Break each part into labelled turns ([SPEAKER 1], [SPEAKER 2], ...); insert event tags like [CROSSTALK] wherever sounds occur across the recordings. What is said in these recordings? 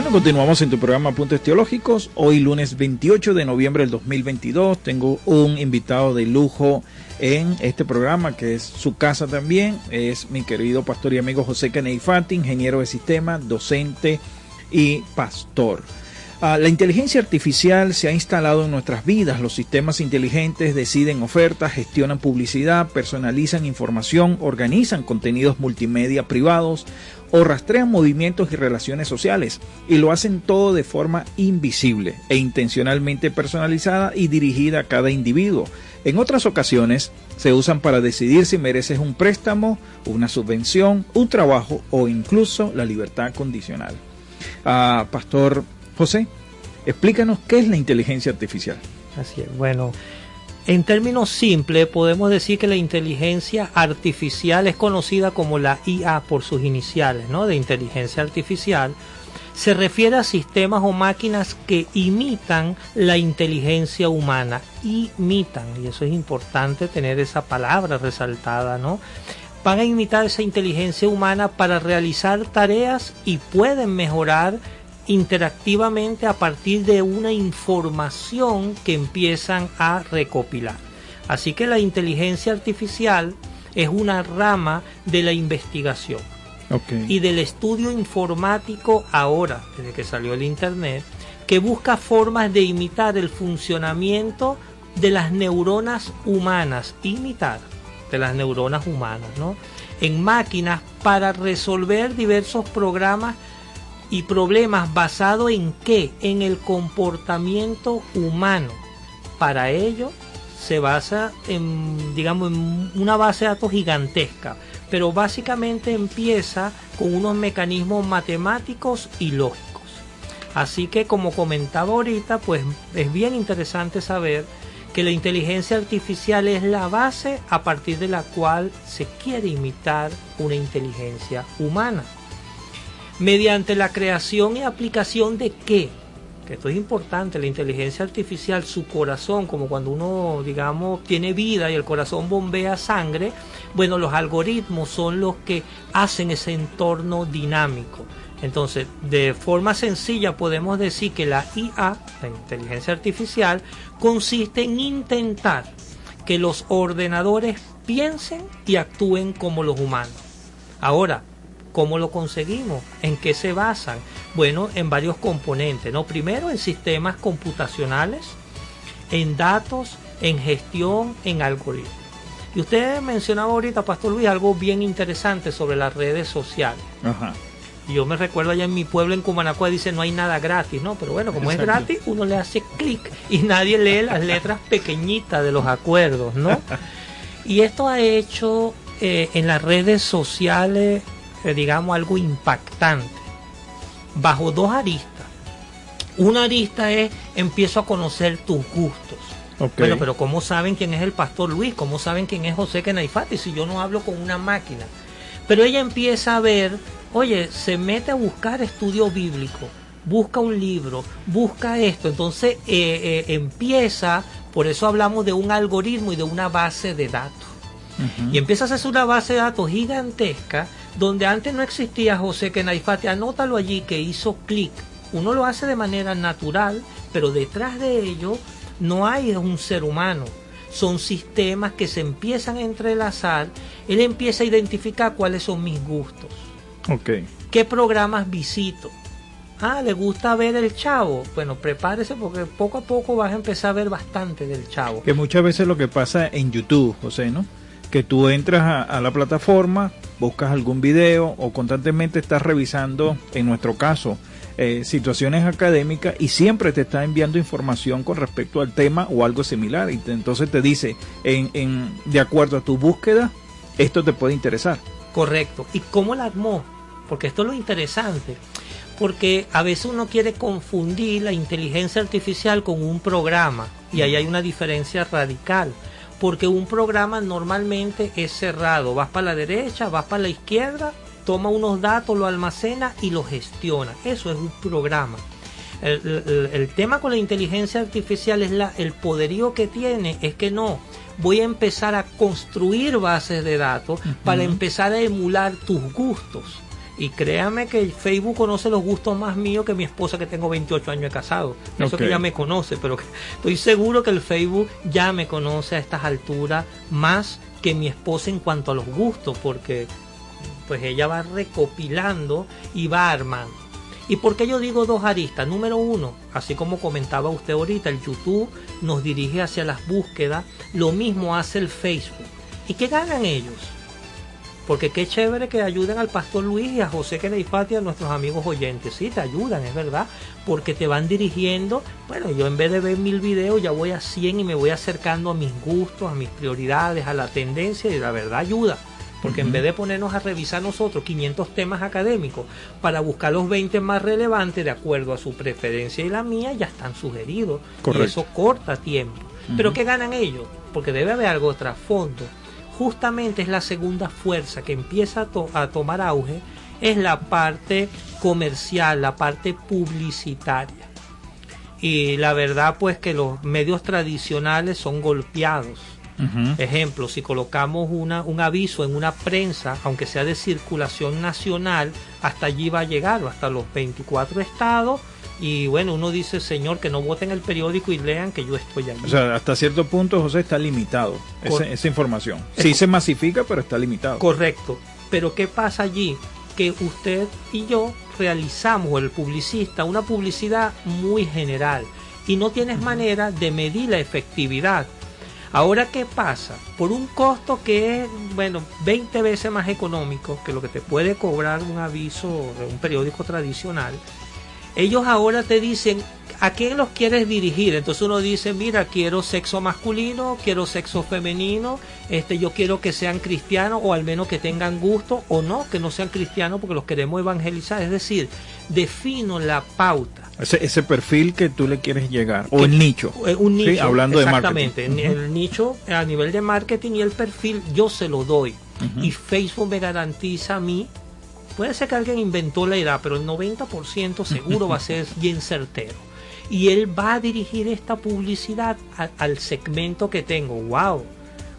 [SPEAKER 1] Bueno, continuamos en tu programa Puntos Teológicos. Hoy lunes 28 de noviembre del 2022 tengo un invitado de lujo en este programa que es su casa también. Es mi querido pastor y amigo José Kennedy Fati, ingeniero de sistema, docente y pastor. Ah, la inteligencia artificial se ha instalado en nuestras vidas. Los sistemas inteligentes deciden ofertas, gestionan publicidad, personalizan información, organizan contenidos multimedia privados o rastrean movimientos y relaciones sociales. Y lo hacen todo de forma invisible e intencionalmente personalizada y dirigida a cada individuo. En otras ocasiones se usan para decidir si mereces un préstamo, una subvención, un trabajo o incluso la libertad condicional. Ah, Pastor José, explícanos qué es la inteligencia artificial.
[SPEAKER 2] Así es. Bueno, en términos simples podemos decir que la inteligencia artificial es conocida como la IA por sus iniciales, ¿no? De inteligencia artificial. Se refiere a sistemas o máquinas que imitan la inteligencia humana. Imitan, y eso es importante tener esa palabra resaltada, ¿no? Van a imitar esa inteligencia humana para realizar tareas y pueden mejorar interactivamente a partir de una información que empiezan a recopilar. Así que la inteligencia artificial es una rama de la investigación
[SPEAKER 1] Okay.
[SPEAKER 2] y del estudio informático ahora, desde que salió el Internet, que busca formas de imitar el funcionamiento de las neuronas humanas, imitar de las neuronas humanas, ¿no? En máquinas para resolver diversos programas y problemas basados en qué? En el comportamiento humano. Para ello se basa en, digamos, en una base de datos gigantesca, pero básicamente empieza con unos mecanismos matemáticos y lógicos. Así que como comentaba ahorita, pues es bien interesante saber que la inteligencia artificial es la base a partir de la cual se quiere imitar una inteligencia humana. Mediante la creación y aplicación de qué? Que esto es importante, la inteligencia artificial, su corazón, como cuando uno, digamos, tiene vida y el corazón bombea sangre, bueno, los algoritmos son los que hacen ese entorno dinámico. Entonces, de forma sencilla podemos decir que la IA, la inteligencia artificial, consiste en intentar que los ordenadores piensen y actúen como los humanos. Ahora, ¿cómo lo conseguimos? ¿En qué se basan? Bueno, en varios componentes, ¿no? Primero en sistemas computacionales, en datos, en gestión, en algoritmos. Y usted mencionaba ahorita, Pastor Luis, algo bien interesante sobre las redes sociales.
[SPEAKER 1] Ajá.
[SPEAKER 2] Yo me recuerdo allá en mi pueblo, en Cumanacua, dice no hay nada gratis, ¿no? Pero bueno, como es gratis, uno le hace clic y nadie lee las letras pequeñitas de los acuerdos, ¿no? [LAUGHS] Y esto ha hecho eh, en las redes sociales, digamos, algo impactante, bajo dos aristas. Una arista es empiezo a conocer tus gustos.
[SPEAKER 1] Ok.
[SPEAKER 2] Bueno, pero ¿cómo saben quién es el pastor Luis? ¿Cómo saben quién es José Kenaifati si yo no hablo con una máquina? Pero ella empieza a ver, oye, se mete a buscar estudio bíblico, busca un libro, busca esto, entonces eh, eh, empieza, por eso hablamos de un algoritmo y de una base de datos. Y empieza a hacerse una base de datos gigantesca donde antes no existía José Kenaifati. Anótalo allí que hizo clic. Uno lo hace de manera natural, pero detrás de ello no hay un ser humano. Son sistemas que se empiezan a entrelazar. Él empieza a identificar cuáles son mis gustos.
[SPEAKER 1] Ok.
[SPEAKER 2] ¿Qué programas visito? Ah, ¿le gusta ver el chavo? Bueno, prepárese porque poco a poco vas a empezar a ver bastante del chavo.
[SPEAKER 1] Que muchas veces lo que pasa en YouTube, José, ¿no? Que tú entras a, a la plataforma, buscas algún video o constantemente estás revisando, en nuestro caso, eh, situaciones académicas y siempre te está enviando información con respecto al tema o algo similar. Y te- entonces te dice, en, en, de acuerdo a tu búsqueda, esto te puede interesar.
[SPEAKER 2] Correcto. ¿Y cómo la armó? Porque esto es lo interesante. Porque a veces uno quiere confundir la inteligencia artificial con un programa. Y ahí hay una diferencia radical. Porque un programa normalmente es cerrado. Vas para la derecha, vas para la izquierda, toma unos datos, lo almacena y lo gestiona. Eso es un programa. El, el- el tema con la inteligencia artificial es la, el poderío que tiene, es que no, voy a empezar a construir bases de datos para empezar a emular tus gustos. Y créame que Facebook conoce los gustos más míos que mi esposa que tengo 28 años de casado. Eso que ya me conoce, pero que- estoy seguro que el Facebook ya me conoce a estas alturas más que mi esposa en cuanto a los gustos, porque pues ella va recopilando y va armando. ¿Y por qué yo digo dos aristas? Número uno, así como comentaba usted ahorita, el YouTube nos dirige hacia las búsquedas, lo mismo hace el Facebook. ¿Y qué ganan ellos? Porque qué chévere que ayuden al pastor Luis y a José Keneifati, a nuestros amigos oyentes. Sí, te ayudan, es verdad, porque te van dirigiendo. Bueno, yo en vez de ver mil videos, ya voy a 100 y me voy acercando a mis gustos, a mis prioridades, a la tendencia, y la verdad ayuda. Porque en vez de ponernos a revisar nosotros 500 temas académicos para buscar los 20 más relevantes de acuerdo a su preferencia y la mía, ya están sugeridos.
[SPEAKER 1] Correcto.
[SPEAKER 2] Y eso corta tiempo. Pero ¿qué ganan ellos? Porque debe haber algo trasfondo. Justamente es la segunda fuerza que empieza a, to- a tomar auge, es la parte comercial, la parte publicitaria. Y la verdad pues que los medios tradicionales son golpeados. Ejemplo, si colocamos una, un aviso en una prensa, aunque sea de circulación nacional, hasta allí va a llegar, hasta los 24 estados. Y bueno, uno dice, señor, que no voten el periódico y lean que yo estoy allí.
[SPEAKER 1] O sea, hasta cierto punto, José, está limitado ese- esa información. Sí se masifica, pero está limitado.
[SPEAKER 2] Correcto. Pero ¿qué pasa allí? Que usted y yo realizamos, el publicista, una publicidad muy general y no tienes manera de medir la efectividad. Ahora, ¿qué pasa? Por un costo que es, bueno, 20 veces más económico que lo que te puede cobrar un aviso de un periódico tradicional, ellos ahora te dicen a quién los quieres dirigir. Entonces uno dice, mira, quiero sexo masculino, quiero sexo femenino, este, yo quiero que sean cristianos o al menos que tengan gusto o no, que no sean cristianos porque los queremos evangelizar. Es decir, defino la pauta.
[SPEAKER 1] Ese, ese perfil que tú le quieres llegar. O
[SPEAKER 2] Que-
[SPEAKER 1] el nicho.
[SPEAKER 2] Eh, Un
[SPEAKER 1] Sí,
[SPEAKER 2] nicho,
[SPEAKER 1] hablando de
[SPEAKER 2] exactamente.
[SPEAKER 1] marketing.
[SPEAKER 2] El nicho a nivel de marketing y el perfil yo se lo doy. Y Facebook me garantiza a mí. Puede ser que alguien inventó la edad, pero el 90% seguro va a ser [LAUGHS] bien certero. Y él va a dirigir esta publicidad al segmento que tengo. ¡Wow!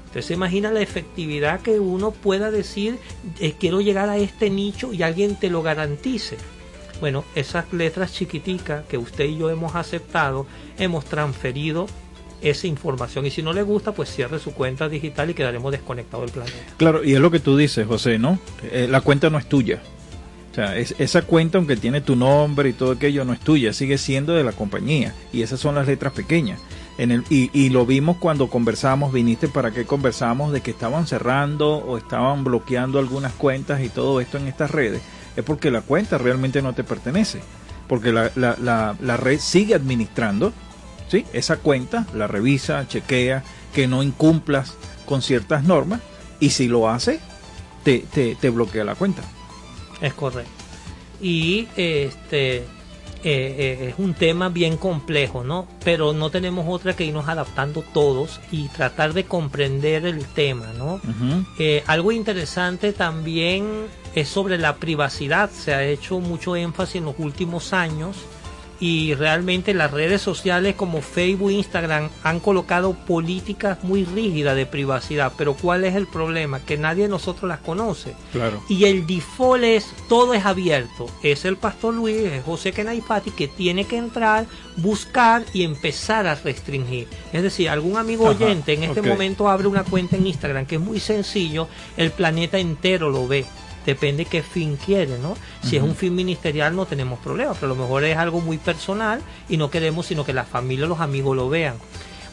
[SPEAKER 2] Usted se imagina la efectividad que uno pueda decir, eh, quiero llegar a este nicho y alguien te lo garantice. Bueno, esas letras chiquiticas que usted y yo hemos aceptado, hemos transferido esa información. Y si no le gusta, pues cierre su cuenta digital y quedaremos desconectados del planeta.
[SPEAKER 1] Claro, y es lo que tú dices, José, ¿no? Eh, la cuenta no es tuya. O sea, es- esa cuenta, aunque tiene tu nombre y todo aquello, no es tuya, sigue siendo de la compañía. Y esas son las letras pequeñas. En el, y, lo vimos cuando conversamos, viniste para que conversamos de que estaban cerrando o estaban bloqueando algunas cuentas y todo esto en estas redes. es porque la cuenta realmente no te pertenece. Porque la, la, la, la red sigue administrando ¿sí? esa cuenta, la revisa, chequea que no incumplas con ciertas normas y si lo hace, te, te bloquea la cuenta.
[SPEAKER 2] Es correcto. Y este eh, eh, es un tema bien complejo, ¿no? Pero no tenemos otra que irnos adaptando todos y tratar de comprender el tema, ¿no? Eh, algo interesante también es sobre la privacidad. Se ha hecho mucho énfasis en los últimos años y realmente las redes sociales como Facebook e Instagram han colocado políticas muy rígidas de privacidad. Pero ¿cuál es el problema? Que nadie de nosotros las conoce.
[SPEAKER 1] Claro.
[SPEAKER 2] Y el default es todo es abierto. Es el pastor Luis, es José Kenaifati que tiene que entrar, buscar y empezar a restringir. Es decir, algún amigo
[SPEAKER 1] Ajá,
[SPEAKER 2] oyente en este momento abre una cuenta en Instagram que es muy sencillo, el planeta entero lo ve. Depende qué fin quiere, ¿no? Si es un fin ministerial no tenemos problema, pero a lo mejor es algo muy personal y no queremos sino que la familia o los amigos lo vean.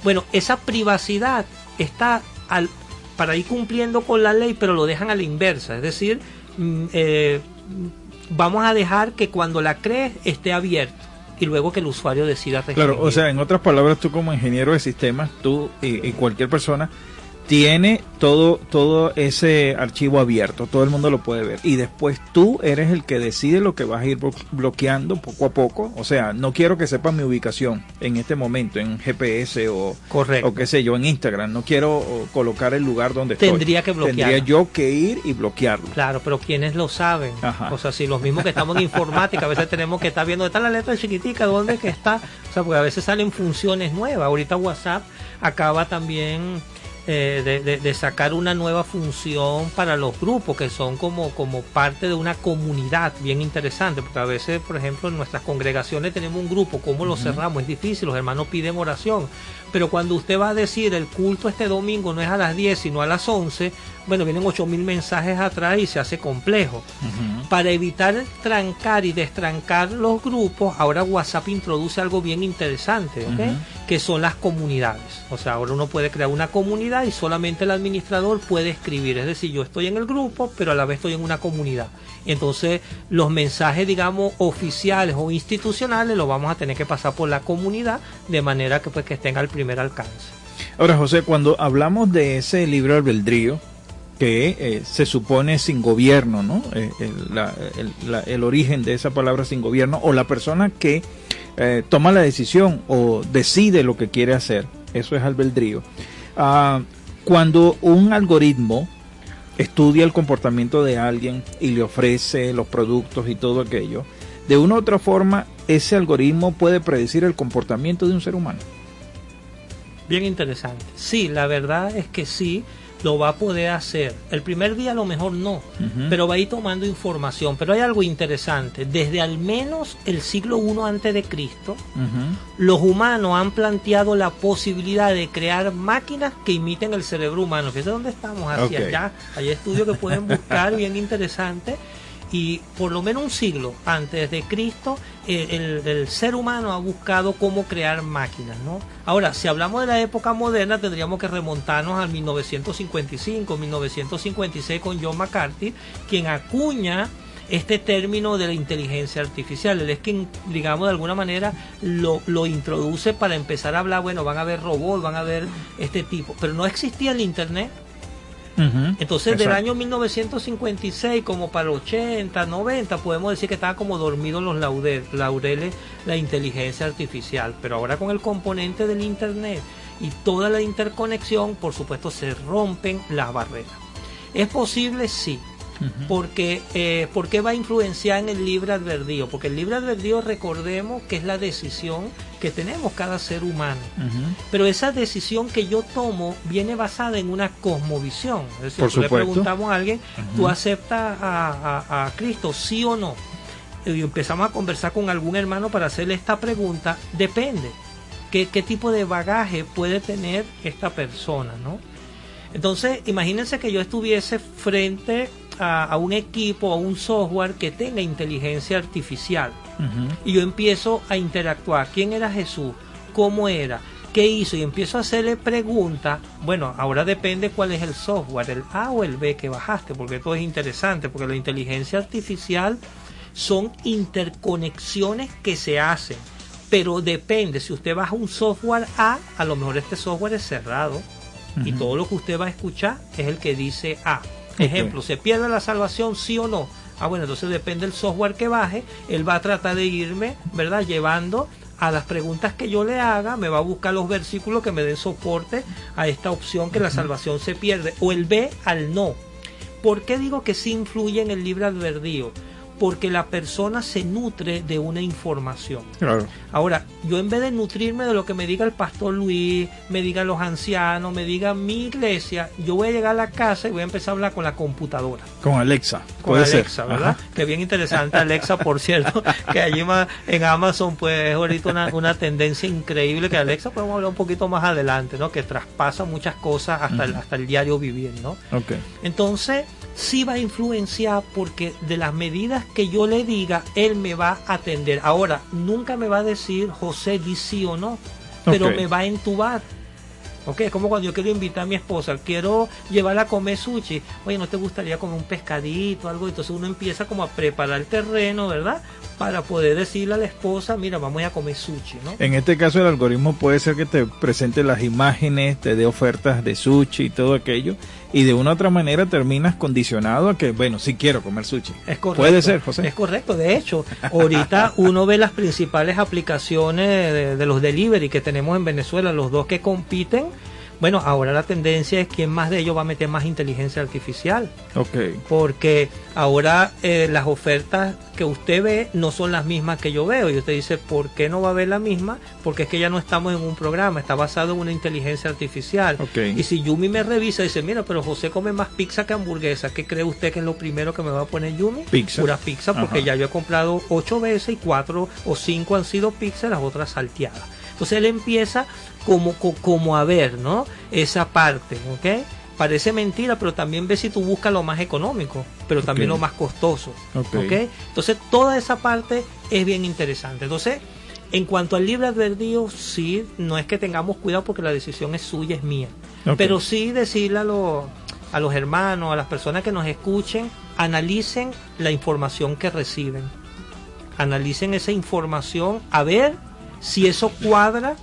[SPEAKER 2] Bueno, esa privacidad está al, para ir cumpliendo con la ley, pero lo dejan a la inversa. Es decir, mm, eh, vamos a dejar que cuando la crees esté abierto y luego que el usuario decida restringir.
[SPEAKER 1] Claro, o sea, en otras palabras, tú como ingeniero de sistemas, tú y, y cualquier persona tiene todo todo ese archivo abierto, todo el mundo lo puede ver y después tú eres el que decide lo que vas a ir blo- bloqueando poco a poco, o sea, no quiero que sepan mi ubicación en este momento en GPS o
[SPEAKER 2] Correcto.
[SPEAKER 1] o qué sé yo en Instagram, no quiero colocar el lugar donde estoy.
[SPEAKER 2] Tendría que bloquearlo.
[SPEAKER 1] Tendría yo que ir y bloquearlo.
[SPEAKER 2] Claro, pero quienes lo saben.
[SPEAKER 1] Ajá.
[SPEAKER 2] O sea, si los mismos que estamos en informática, a veces tenemos que estar viendo está la letra chiquitica, dónde que está. O sea, porque a veces salen funciones nuevas. Ahorita WhatsApp acaba también eh, de, de- de sacar una nueva función para los grupos, que son como, como parte de una comunidad bien interesante. Porque a veces, por ejemplo, en nuestras congregaciones tenemos un grupo, ¿cómo lo cerramos? Es difícil, los hermanos piden oración. Pero cuando usted va a decir el culto este domingo no es a las 10, sino a las 11, bueno, vienen 8000 mensajes atrás y se hace complejo. Para evitar trancar y destrancar los grupos, ahora WhatsApp introduce algo bien interesante, ¿ok? Que son las comunidades. O sea, ahora uno puede crear una comunidad y solamente el administrador puede escribir. Es decir, yo estoy en el grupo, pero a la vez estoy en una comunidad. Entonces, los mensajes, digamos, oficiales o institucionales los vamos a tener que pasar por la comunidad de manera que pues que estén al primer alcance.
[SPEAKER 1] Ahora, José, cuando hablamos de ese libre albedrío, que eh, se supone sin gobierno, ¿no? Eh, el, origen de esa palabra sin gobierno, o la persona que eh, toma la decisión o decide lo que quiere hacer, eso es albedrío. Ah, cuando un algoritmo estudia el comportamiento de alguien y le ofrece los productos y todo aquello, de una u otra forma, ese algoritmo puede predecir el comportamiento de un ser humano.
[SPEAKER 2] Bien interesante. Sí, la verdad es que sí, lo va a poder hacer. El primer día a lo mejor no, pero va a ir tomando información. Pero hay algo interesante. Desde al menos el siglo I antes de Cristo, los humanos han planteado la posibilidad de crear máquinas que imiten el cerebro humano. Fíjense dónde estamos, hacia allá. Hay estudios que pueden buscar [LAUGHS] bien interesantes. Y por lo menos un siglo antes de Cristo, eh, el, ser humano ha buscado cómo crear máquinas. ¿no? Ahora, si hablamos de la época moderna, tendríamos que remontarnos al 1955, 1956 con John McCarthy, quien acuña este término de la inteligencia artificial. Él es quien, digamos, de alguna manera lo, lo introduce para empezar a hablar, bueno, van a haber robots, van a haber este tipo, pero no existía el Internet.
[SPEAKER 1] Ujú.
[SPEAKER 2] Entonces, del año 1956, como para el 80, 90, podemos decir que estaba como dormido los laureles la inteligencia artificial. Pero ahora con el componente del Internet y toda la interconexión, por supuesto, se rompen las barreras. ¿Es posible? Sí. Porque, eh, ¿Por qué va a influenciar en el libre albedrío? Porque el libre albedrío, recordemos que es la decisión que tenemos cada ser humano. Pero esa decisión que yo tomo viene basada en una cosmovisión. Es decir,
[SPEAKER 1] Por
[SPEAKER 2] tú le preguntamos a alguien, ¿tú aceptas a, a- a Cristo, sí o no? Y empezamos a conversar con algún hermano para hacerle esta pregunta. Depende. ¿Qué, qué tipo de bagaje puede tener esta persona, no? Entonces, imagínense que yo estuviese frente a, a un equipo, a un software que tenga inteligencia artificial y yo empiezo a interactuar. ¿Quién era Jesús? ¿Cómo era? ¿Qué hizo? Y empiezo a hacerle preguntas. Bueno, ahora depende cuál es el software, el A o el B que bajaste, porque todo es interesante, porque la inteligencia artificial son interconexiones que se hacen. Pero depende, si usted baja un software A, a lo mejor este software es cerrado y todo lo que usted va a escuchar es el que dice A. Ejemplo, ¿se pierde la salvación sí o no? Ah, bueno, entonces depende del software que baje, él va a tratar de irme, ¿verdad? Llevando a las preguntas que yo le haga, me va a buscar los versículos que me den soporte a esta opción que la salvación se pierde, o el B al no. ¿Por qué digo que sí influye en el libre albedrío? Porque la persona se nutre de una información.
[SPEAKER 1] Claro.
[SPEAKER 2] Ahora, yo en vez de nutrirme de lo que me diga el pastor Luis, me digan los ancianos, me diga mi iglesia, yo voy a llegar a la casa y voy a empezar a hablar con la computadora,
[SPEAKER 1] Con Alexa.
[SPEAKER 2] con
[SPEAKER 1] puede
[SPEAKER 2] Alexa,
[SPEAKER 1] ser.
[SPEAKER 2] ¿verdad?
[SPEAKER 1] Ajá.
[SPEAKER 2] Que bien interesante Alexa, por cierto, [LAUGHS] que allí más en Amazon pues es ahorita una, una tendencia increíble que Alexa podemos hablar un poquito más adelante, ¿no? Que traspasa muchas cosas hasta, el, hasta el diario vivir, ¿no?
[SPEAKER 1] Ok.
[SPEAKER 2] Entonces, sí va a influenciar porque de las medidas que yo le diga, él me va a atender. Ahora, nunca me va a decir, José, di sí o no, pero me va a entubar. Ok, es como cuando yo quiero invitar a mi esposa, quiero llevarla a comer sushi. Oye, ¿no te gustaría comer un pescadito, algo? Entonces uno empieza como a preparar el terreno, ¿verdad? Para poder decirle a la esposa, mira, vamos a comer sushi, ¿no?
[SPEAKER 1] En este caso el algoritmo puede ser que te presente las imágenes, te dé ofertas de sushi y todo aquello, y de una u otra manera terminas condicionado a que, bueno, sí quiero comer sushi.
[SPEAKER 2] Es correcto.
[SPEAKER 1] Puede ser, José.
[SPEAKER 2] Es correcto. De hecho, ahorita [LAUGHS] uno ve las principales aplicaciones de, de los delivery que tenemos en Venezuela, los dos que compiten. Bueno, ahora la tendencia es quién más de ellos va a meter más inteligencia artificial.
[SPEAKER 1] Ok.
[SPEAKER 2] Porque ahora eh, las ofertas que usted ve no son las mismas que yo veo. Y usted dice, ¿por qué no va a ver la misma? Porque es que ya no estamos en un programa, está basado en una inteligencia artificial.
[SPEAKER 1] Ok.
[SPEAKER 2] Y si Yumi me revisa y dice, mira, pero José come más pizza que hamburguesa, ¿qué cree usted que es lo primero que me va a poner Yumi?
[SPEAKER 1] Pizza.
[SPEAKER 2] Pura pizza, porque
[SPEAKER 1] Ajá.
[SPEAKER 2] ya yo he comprado ocho veces y cuatro o cinco han sido pizza, las otras salteadas. Entonces él empieza como, co- como a ver, ¿no? Esa parte, ¿ok? Parece mentira, pero también ve si tú buscas lo más económico, pero también lo más costoso.
[SPEAKER 1] Ok.
[SPEAKER 2] ¿ok? Entonces toda esa parte es bien interesante. Entonces, en cuanto al libre albedrío, sí, no es que tengamos cuidado porque la decisión es suya, es mía. Pero sí decirle a, los- a los hermanos, a las personas que nos escuchen, analicen la información que reciben. Analicen esa información a ver si eso cuadra.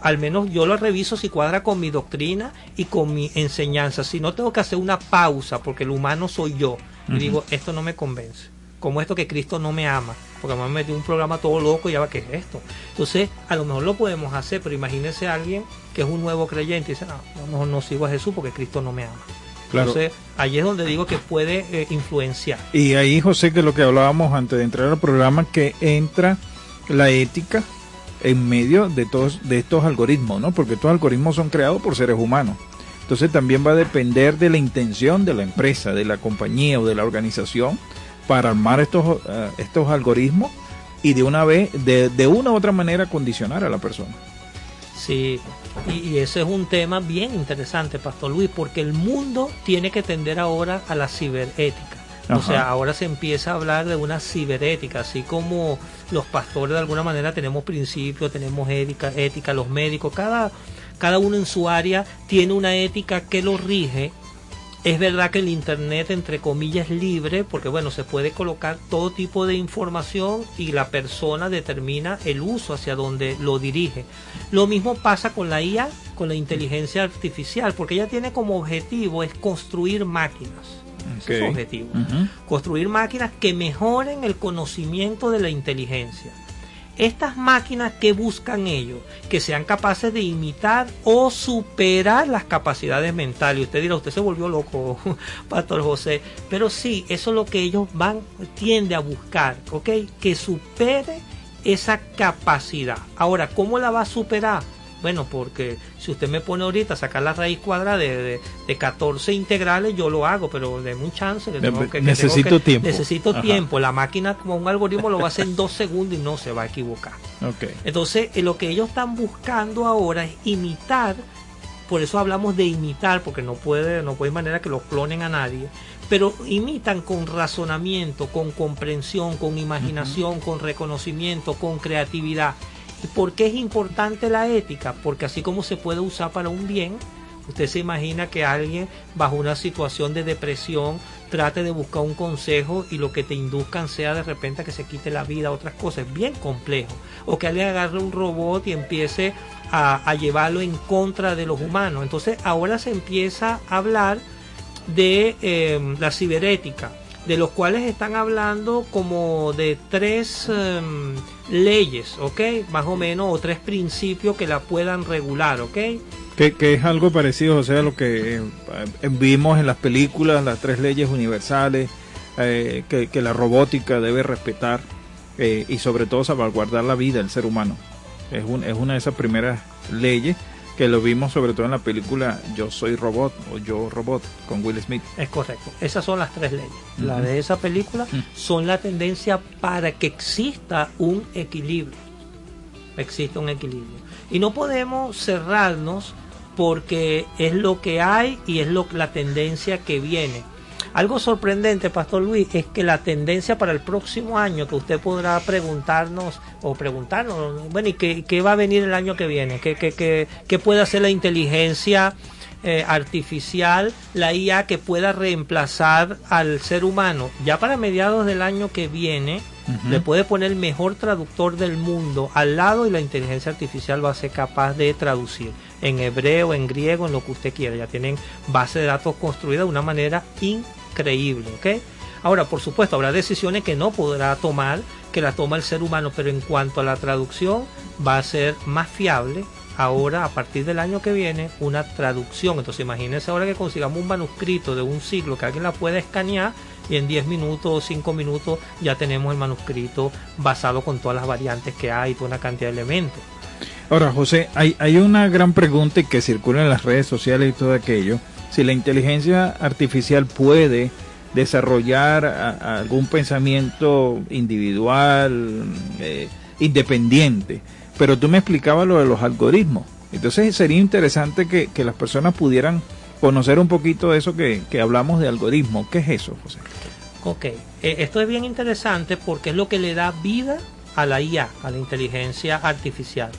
[SPEAKER 2] Al menos yo lo reviso si cuadra con mi doctrina y con mi enseñanza. Si no, tengo que hacer una pausa porque el humano soy yo. Y digo, esto no me convence. Como esto que Cristo no me ama. Porque me metió un programa todo loco y ya va, ¿qué es esto? Entonces, a lo mejor lo podemos hacer, pero imagínense a alguien que es un nuevo creyente y dice, no, a lo mejor no sigo a Jesús porque Cristo no me ama.
[SPEAKER 1] Claro.
[SPEAKER 2] Entonces, ahí es donde digo que puede eh, influenciar.
[SPEAKER 1] Y ahí, José, que es lo que hablábamos antes de entrar al programa, que entra la ética en medio de todos de estos algoritmos, ¿no? Porque estos algoritmos son creados por seres humanos. Entonces también va a depender de la intención de la empresa, de la compañía o de la organización para armar estos, eh, estos algoritmos y de una vez, de, de una u otra manera, condicionar a la persona.
[SPEAKER 2] Sí, y, y ese es un tema bien interesante, Pastor Luis, porque el mundo tiene que tender ahora a la ciberética. O sea, ahora se empieza a hablar de una ciberética, así como los pastores de alguna manera tenemos principios, tenemos ética, ética, los médicos, cada, cada uno en su área tiene una ética que lo rige. Es verdad que el Internet, entre comillas, es libre, porque bueno, se puede colocar todo tipo de información y la persona determina el uso hacia donde lo dirige. Lo mismo pasa con la IA, con la inteligencia artificial, porque ella tiene como objetivo es construir máquinas. Ese es su objetivo. Construir máquinas que mejoren el conocimiento de la inteligencia. Estas máquinas que buscan ellos, que sean capaces de imitar o superar las capacidades mentales. Usted dirá, usted se volvió loco, [LAUGHS] Pastor José. Pero sí, eso es lo que ellos van, tiende a buscar, ¿ok? Que supere esa capacidad. Ahora, ¿cómo la va a superar? Bueno, porque si usted me pone ahorita a sacar la raíz cuadrada de, de, de 14 integrales, yo lo hago, pero de un chance. que tengo que- que
[SPEAKER 1] Necesito
[SPEAKER 2] tengo que-
[SPEAKER 1] tiempo.
[SPEAKER 2] Necesito
[SPEAKER 1] Ajá.
[SPEAKER 2] tiempo. La máquina, como un algoritmo, lo va a hacer en dos segundos y no se va a equivocar. Entonces, eh, lo que ellos están buscando ahora es imitar, por eso hablamos de imitar, porque no puede, no puede manera que los clonen a nadie, pero imitan con razonamiento, con comprensión, con imaginación, con reconocimiento, con creatividad. ¿Por qué es importante la ética? Porque así como se puede usar para un bien, usted se imagina que alguien bajo una situación de depresión trate de buscar un consejo y lo que te induzcan sea de repente que se quite la vida, otras cosas, es bien complejo. O que alguien agarre un robot y empiece a, llevarlo en contra de los humanos. Entonces ahora se empieza a hablar de eh, la ciberética, de los cuales están hablando como de tres eh, leyes, ¿ok? Más o menos, o tres principios que la puedan regular, ¿ok?
[SPEAKER 1] Que, que es algo parecido, o sea, a lo que eh, vimos en las películas, las tres leyes universales, eh, que, que la robótica debe respetar eh, y sobre todo salvaguardar la vida del ser humano. Es, un, es una de esas primeras leyes que lo vimos sobre todo en la película Yo Soy Robot o Yo Robot con Will Smith.
[SPEAKER 2] Es correcto. Esas son las tres leyes. La
[SPEAKER 1] Ujú.
[SPEAKER 2] de esa película son la tendencia para que exista un equilibrio. Existe un equilibrio. Y no podemos cerrarnos porque es lo que hay y es lo, la tendencia que viene. Algo sorprendente, Pastor Luis, es que la tendencia para el próximo año, que usted podrá preguntarnos o preguntarnos, bueno, ¿y qué, qué va a venir el año que viene? ¿Qué, qué, qué, qué puede hacer la inteligencia eh, artificial, la IA que pueda reemplazar al ser humano? Ya para mediados del año que viene, le puede poner el mejor traductor del mundo al lado y la inteligencia artificial va a ser capaz de traducir en hebreo, en griego, en lo que usted quiera. Ya tienen base de datos construida de una manera increíble, ¿ok? Ahora, por supuesto, habrá decisiones que no podrá tomar, que la toma el ser humano, pero en cuanto a la traducción, va a ser más fiable. Ahora, a partir del año que viene, una traducción. Entonces, imagínense ahora que consigamos un manuscrito de un siglo que alguien la pueda escanear y en 10 minutos o 5 minutos ya tenemos el manuscrito basado con todas las variantes que hay, toda una cantidad de elementos.
[SPEAKER 1] Ahora, José, hay, hay una gran pregunta que circula en las redes sociales y todo aquello. Si la inteligencia artificial puede desarrollar algún pensamiento individual, eh, independiente. Pero tú me explicabas lo de los algoritmos. Entonces sería interesante que, que las personas pudieran conocer un poquito de eso que, que hablamos de algoritmos. ¿Qué es eso, José?
[SPEAKER 2] Ok, eh, esto es bien interesante porque es lo que le da vida a la IA, a la inteligencia artificial.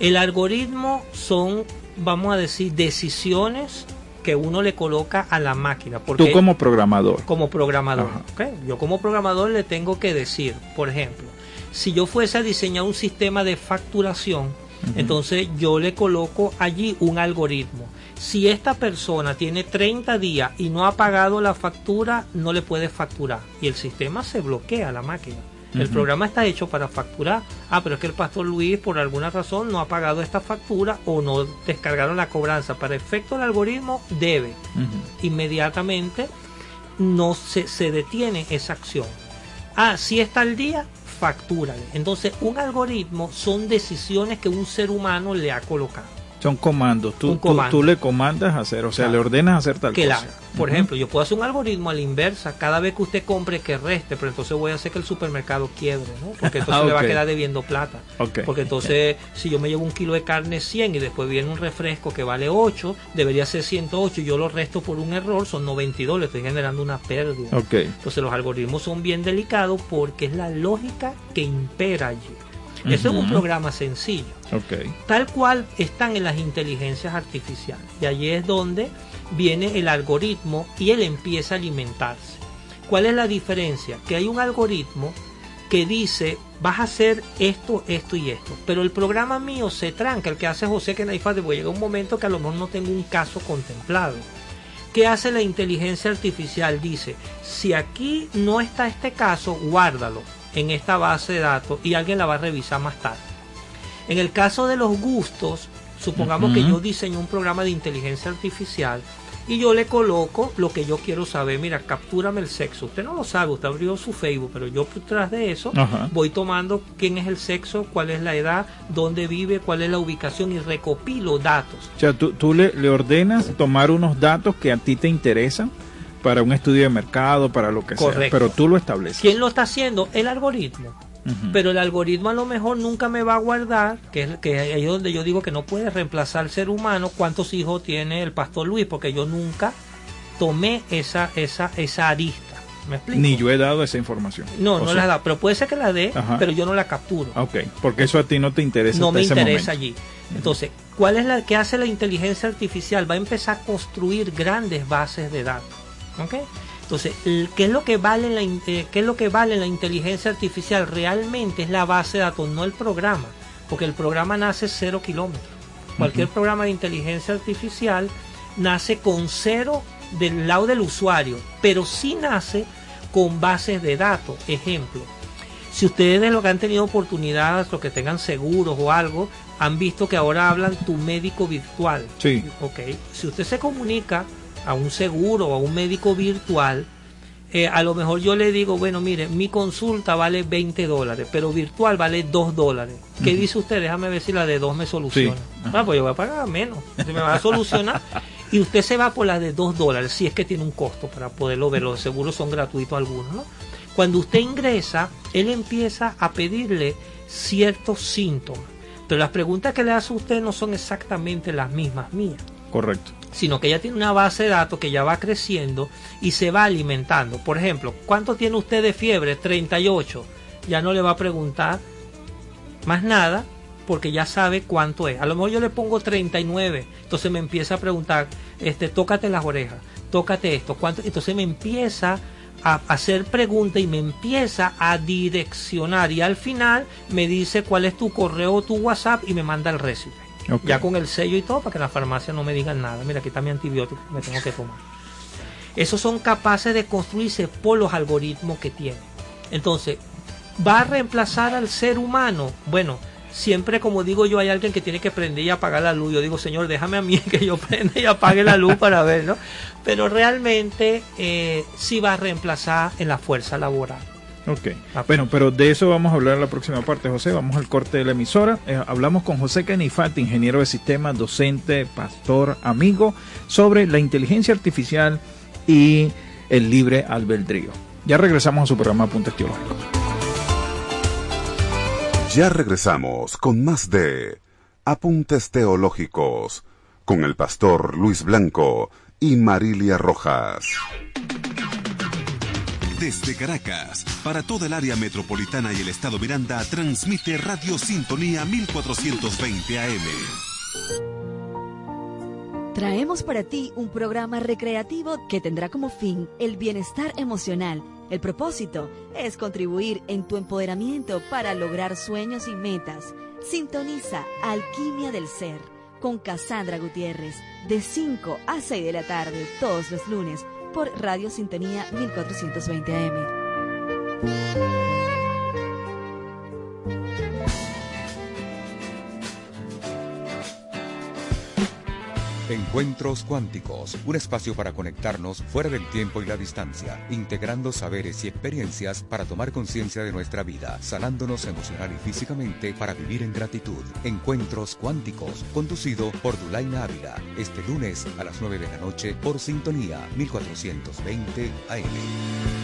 [SPEAKER 2] El algoritmo son, vamos a decir, decisiones que uno le coloca a la máquina. Porque
[SPEAKER 1] Tú como programador.
[SPEAKER 2] como programador. Yo como programador le tengo que decir, por ejemplo, si yo fuese a diseñar un sistema de facturación, entonces yo le coloco allí un algoritmo. Si esta persona tiene 30 días y no ha pagado la factura, no le puede facturar. Y el sistema se bloquea la máquina. El programa está hecho para facturar. Ah, pero es que el pastor Luis por alguna razón no ha pagado esta factura o no descargaron la cobranza. Para efecto del algoritmo debe inmediatamente no se, se detiene esa acción. Ah, si está al día, factúrale. Entonces, un algoritmo son decisiones que un ser humano le ha colocado.
[SPEAKER 1] Son comandos. Tú,
[SPEAKER 2] comando.
[SPEAKER 1] tú le comandas a hacer, o sea,
[SPEAKER 2] Claro.
[SPEAKER 1] le ordenas hacer tal cosa.
[SPEAKER 2] Por ejemplo, yo puedo hacer un algoritmo a la inversa. Cada vez que usted compre, que reste, pero entonces voy a hacer que el supermercado quiebre, ¿no? Porque entonces [LAUGHS]
[SPEAKER 1] Ah,
[SPEAKER 2] le va a quedar debiendo plata. Porque entonces, si yo me llevo un kilo de carne 100 y después viene un refresco que vale 8, debería ser 108 y yo lo resto por un error, son 92, le estoy generando una pérdida. Entonces los algoritmos son bien delicados porque es la lógica que impera allí. Eso es un programa sencillo, Tal cual están en las inteligencias artificiales. Y allí es donde viene el algoritmo y él empieza a alimentarse. ¿Cuál es la diferencia? Que hay un algoritmo que dice, vas a hacer esto, esto y esto. Pero el programa mío se tranca, el que hace José que porque llega un momento que a lo mejor no tengo un caso contemplado. ¿Qué hace la inteligencia artificial? Dice, si aquí no está este caso, guárdalo en esta base de datos y alguien la va a revisar más tarde. En el caso de los gustos, supongamos que yo diseño un programa de inteligencia artificial y yo le coloco lo que yo quiero saber. Mira, captúrame el sexo. Usted no lo sabe, usted abrió su Facebook, pero yo tras de eso
[SPEAKER 1] Ajá.
[SPEAKER 2] voy tomando quién es el sexo, cuál es la edad, dónde vive, cuál es la ubicación y recopilo datos.
[SPEAKER 1] O sea, tú, tú le, le ordenas tomar unos datos que a ti te interesan para un estudio de mercado, para lo que sea,
[SPEAKER 2] Correcto.
[SPEAKER 1] pero tú lo estableces.
[SPEAKER 2] ¿Quién lo está haciendo? El algoritmo. Pero el algoritmo a lo mejor nunca me va a guardar, que es que ahí es donde yo digo que no puede reemplazar al ser humano cuántos hijos tiene el pastor Luis, porque yo nunca tomé esa, esa, esa arista. ¿Me explico?
[SPEAKER 1] Ni yo he dado esa información.
[SPEAKER 2] No,
[SPEAKER 1] O
[SPEAKER 2] no
[SPEAKER 1] sea,
[SPEAKER 2] la da, pero puede ser que la dé,
[SPEAKER 1] Ajá.
[SPEAKER 2] pero yo no la capturo.
[SPEAKER 1] Ok, porque eso a ti no te interesa.
[SPEAKER 2] no
[SPEAKER 1] hasta
[SPEAKER 2] me
[SPEAKER 1] ese
[SPEAKER 2] interesa
[SPEAKER 1] momento.
[SPEAKER 2] allí. Entonces, ¿cuál es la que hace la inteligencia artificial? Va a empezar a construir grandes bases de datos. ¿ok? Entonces, ¿qué es lo que vale la eh, qué es lo que vale la inteligencia artificial? Realmente es la base de datos, no el programa, porque el programa nace cero kilómetros. Cualquier programa de inteligencia artificial nace con cero del lado del usuario, pero sí nace con bases de datos. Ejemplo, si ustedes de lo que han tenido oportunidades, los que tengan seguros o algo, han visto que ahora hablan tu médico virtual.
[SPEAKER 1] Sí.
[SPEAKER 2] Ok. Si usted se comunica a un seguro o a un médico virtual, eh, a lo mejor yo le digo, bueno, mire, mi consulta vale 20 dólares, pero virtual vale 2 dólares. ¿Qué dice usted? Déjame ver si la de 2 me soluciona.
[SPEAKER 1] Sí.
[SPEAKER 2] Ah, pues yo voy a pagar menos. Se me va a solucionar. y usted se va por la de 2 dólares, si es que tiene un costo para poderlo ver. Los seguros son gratuitos algunos, ¿no? Cuando usted ingresa, él empieza a pedirle ciertos síntomas. Pero las preguntas que le hace usted no son exactamente las mismas mías
[SPEAKER 1] Correcto.
[SPEAKER 2] Sino que ella tiene una base de datos que ya va creciendo y se va alimentando. Por ejemplo, ¿cuánto tiene usted de fiebre? 38. Ya no le va a preguntar más nada porque ya sabe cuánto es. A lo mejor yo le pongo 39, entonces me empieza a preguntar, este, tócate las orejas, tócate esto, cuánto, entonces me empieza a hacer preguntas y me empieza a direccionar y al final me dice cuál es tu correo tu WhatsApp y me manda el recipe. Ya con el sello y todo para que la farmacia no me digan nada. Mira, aquí está mi antibiótico me tengo que tomar. Esos son capaces de construirse por los algoritmos que tienen. Entonces, ¿va a reemplazar al ser humano? Bueno, siempre como digo yo, hay alguien que tiene que prender y apagar la luz. Yo digo, Señor, déjame a mí [LAUGHS] que yo prenda y apague la luz para ver, ¿no? Pero realmente eh, sí va a reemplazar en la fuerza laboral.
[SPEAKER 1] Ok.
[SPEAKER 2] Ah.
[SPEAKER 1] Bueno, pero de eso vamos a hablar en la próxima parte, José. Vamos al corte de la emisora. Eh, hablamos con José Canifati, ingeniero de sistemas, docente, pastor, amigo, sobre la inteligencia artificial y el libre albedrío. Ya regresamos a su programa Puntos Teológicos.
[SPEAKER 3] Ya regresamos con más de Apuntes Teológicos con el pastor Luis Blanco y Marilia Rojas.
[SPEAKER 4] Desde Caracas, para toda el área metropolitana y el estado Miranda, transmite Radio Sintonía 1420 AM.
[SPEAKER 5] Traemos para ti un programa recreativo que tendrá como fin el bienestar emocional. El propósito es contribuir en tu empoderamiento para lograr sueños y metas. Sintoniza Alquimia del Ser con Cassandra Gutiérrez de 5 a 6 de la tarde todos los lunes por Radio Sintonía 1420 AM.
[SPEAKER 6] Encuentros Cuánticos, un espacio para conectarnos fuera del tiempo y la distancia, integrando saberes y experiencias para tomar conciencia de nuestra vida, sanándonos emocional y físicamente para vivir en gratitud. Encuentros Cuánticos, conducido por Dulaina Ávila, este lunes a las 9 de la noche por Sintonía 1420 AM.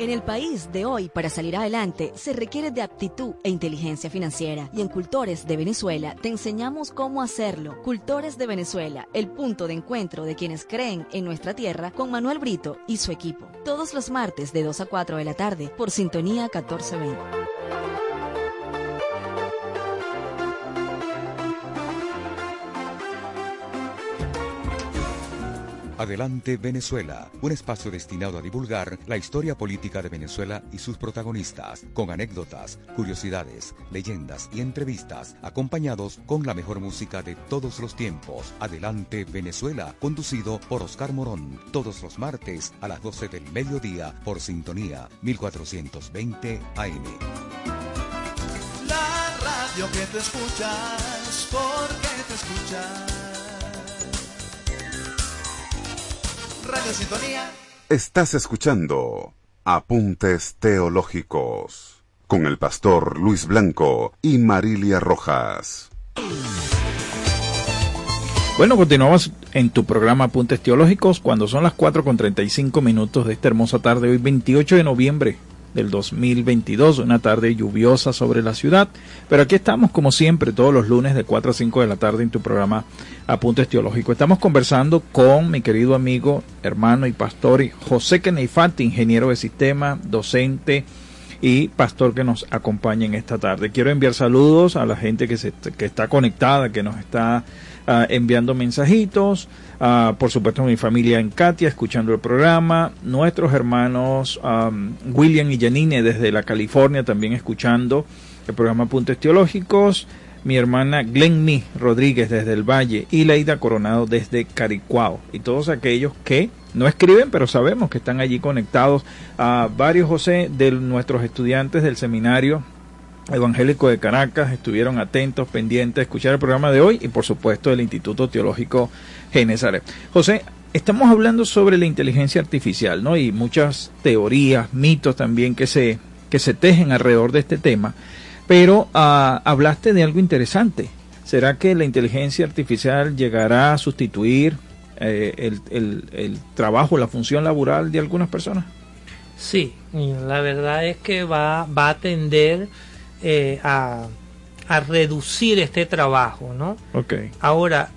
[SPEAKER 5] En el país de hoy, para salir adelante, se requiere de aptitud e inteligencia financiera. Y en Cultores de Venezuela te enseñamos cómo hacerlo. Cultores de Venezuela, el punto de encuentro de quienes creen en nuestra tierra con Manuel Brito y su equipo. Todos los martes de 2 a 4 de la tarde por Sintonía 1420.
[SPEAKER 6] Adelante Venezuela, un espacio destinado a divulgar la historia política de Venezuela y sus protagonistas, con anécdotas, curiosidades, leyendas y entrevistas, acompañados con la mejor música de todos los tiempos. Adelante Venezuela, conducido por Oscar Morón, todos los martes a las 12 del mediodía por Sintonía 1420 AM.
[SPEAKER 7] La radio que te escuchas, te escuchas.
[SPEAKER 8] Radio Sintonía.
[SPEAKER 3] Estás escuchando Apuntes Teológicos con el pastor Luis Blanco y Marilia Rojas.
[SPEAKER 1] Bueno, continuamos en tu programa Apuntes Teológicos cuando son las 4 con 35 minutos de esta hermosa tarde, hoy 28 de noviembre del 2022, una tarde lluviosa sobre la ciudad. Pero aquí estamos, como siempre, todos los lunes de 4 a 5 de la tarde en tu programa Apuntes Teológicos. Estamos conversando con mi querido amigo, hermano y pastor José Keneifante, ingeniero de sistema, docente y pastor que nos acompaña en esta tarde. Quiero enviar saludos a la gente que, se, que está conectada, que nos está uh, enviando mensajitos. Uh, por supuesto, mi familia en Katia, escuchando el programa. Nuestros hermanos um, William y Janine desde la California, también escuchando el programa Puntos Teológicos. Mi hermana Glenny Rodríguez desde el Valle y Leida Coronado desde Caricuao. Y todos aquellos que no escriben, pero sabemos que están allí conectados. A varios, José, de nuestros estudiantes del seminario Evangélico de Caracas estuvieron atentos, pendientes escuchar el programa de hoy y por supuesto del Instituto Teológico Genesaret. José, estamos hablando sobre la inteligencia artificial, ¿no? Y muchas teorías, mitos también que se, que se tejen alrededor de este tema, pero uh, hablaste de algo interesante. ¿Será que la inteligencia artificial llegará a sustituir eh, el, el, el trabajo, la función laboral de algunas personas?
[SPEAKER 2] Sí, la verdad es que va, va a tender eh, a, a, reducir este trabajo, ¿no?
[SPEAKER 1] Okay.
[SPEAKER 2] Ahora,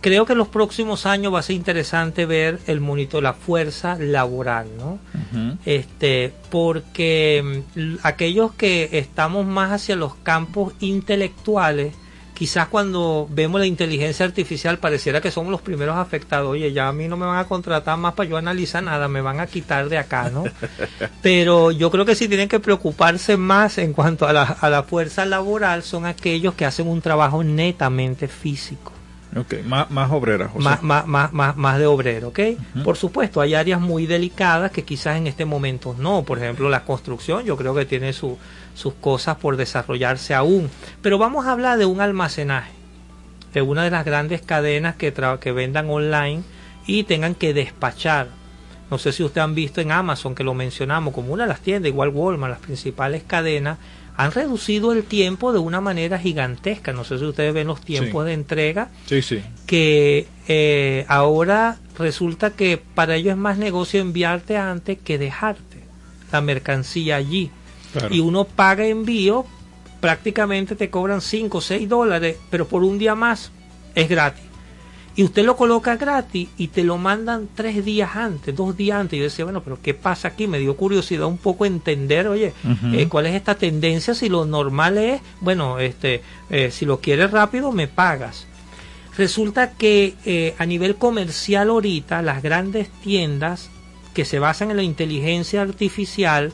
[SPEAKER 2] creo que en los próximos años va a ser interesante ver el monitor, la fuerza laboral, ¿no? Uh -huh. Este, porque aquellos que estamos más hacia los campos intelectuales, quizás cuando vemos la inteligencia artificial pareciera que somos los primeros afectados. Oye, ya a mí no me van a contratar más para yo analizar nada, me van a quitar de acá, ¿no? [LAUGHS] Pero yo creo que sí tienen que preocuparse más en cuanto a la, a la fuerza laboral son aquellos que hacen un trabajo netamente físico.
[SPEAKER 1] Ok, más, más obrera, José.
[SPEAKER 2] Más, más, más, más, más de obrero, ¿ok? Uh -huh. Por supuesto, hay áreas muy delicadas que quizás en este momento no. Por ejemplo, la construcción, yo creo que tiene su, sus cosas por desarrollarse aún. Pero vamos a hablar de un almacenaje, de una de las grandes cadenas que, que vendan online y tengan que despachar. No sé si ustedes han visto en Amazon, que lo mencionamos, como una de las tiendas, igual Walmart, las principales cadenas, han reducido el tiempo de una manera gigantesca. No sé si ustedes ven los tiempos
[SPEAKER 1] Sí.
[SPEAKER 2] de entrega,
[SPEAKER 1] Sí, sí.
[SPEAKER 2] que eh, ahora resulta que para ellos es más negocio enviarte antes que dejarte la mercancía allí.
[SPEAKER 1] Claro.
[SPEAKER 2] Y uno paga envío, prácticamente te cobran 5 o 6 dólares, pero por un día más es gratis. Y usted lo coloca gratis y te lo mandan tres días antes, dos días antes. Yo decía, bueno, pero ¿qué pasa aquí? Me dio curiosidad un poco entender, oye, eh, cuál es esta tendencia, si lo normal es, bueno, este, eh, si lo quieres rápido, me pagas. Resulta que eh, a nivel comercial ahorita, las grandes tiendas que se basan en la inteligencia artificial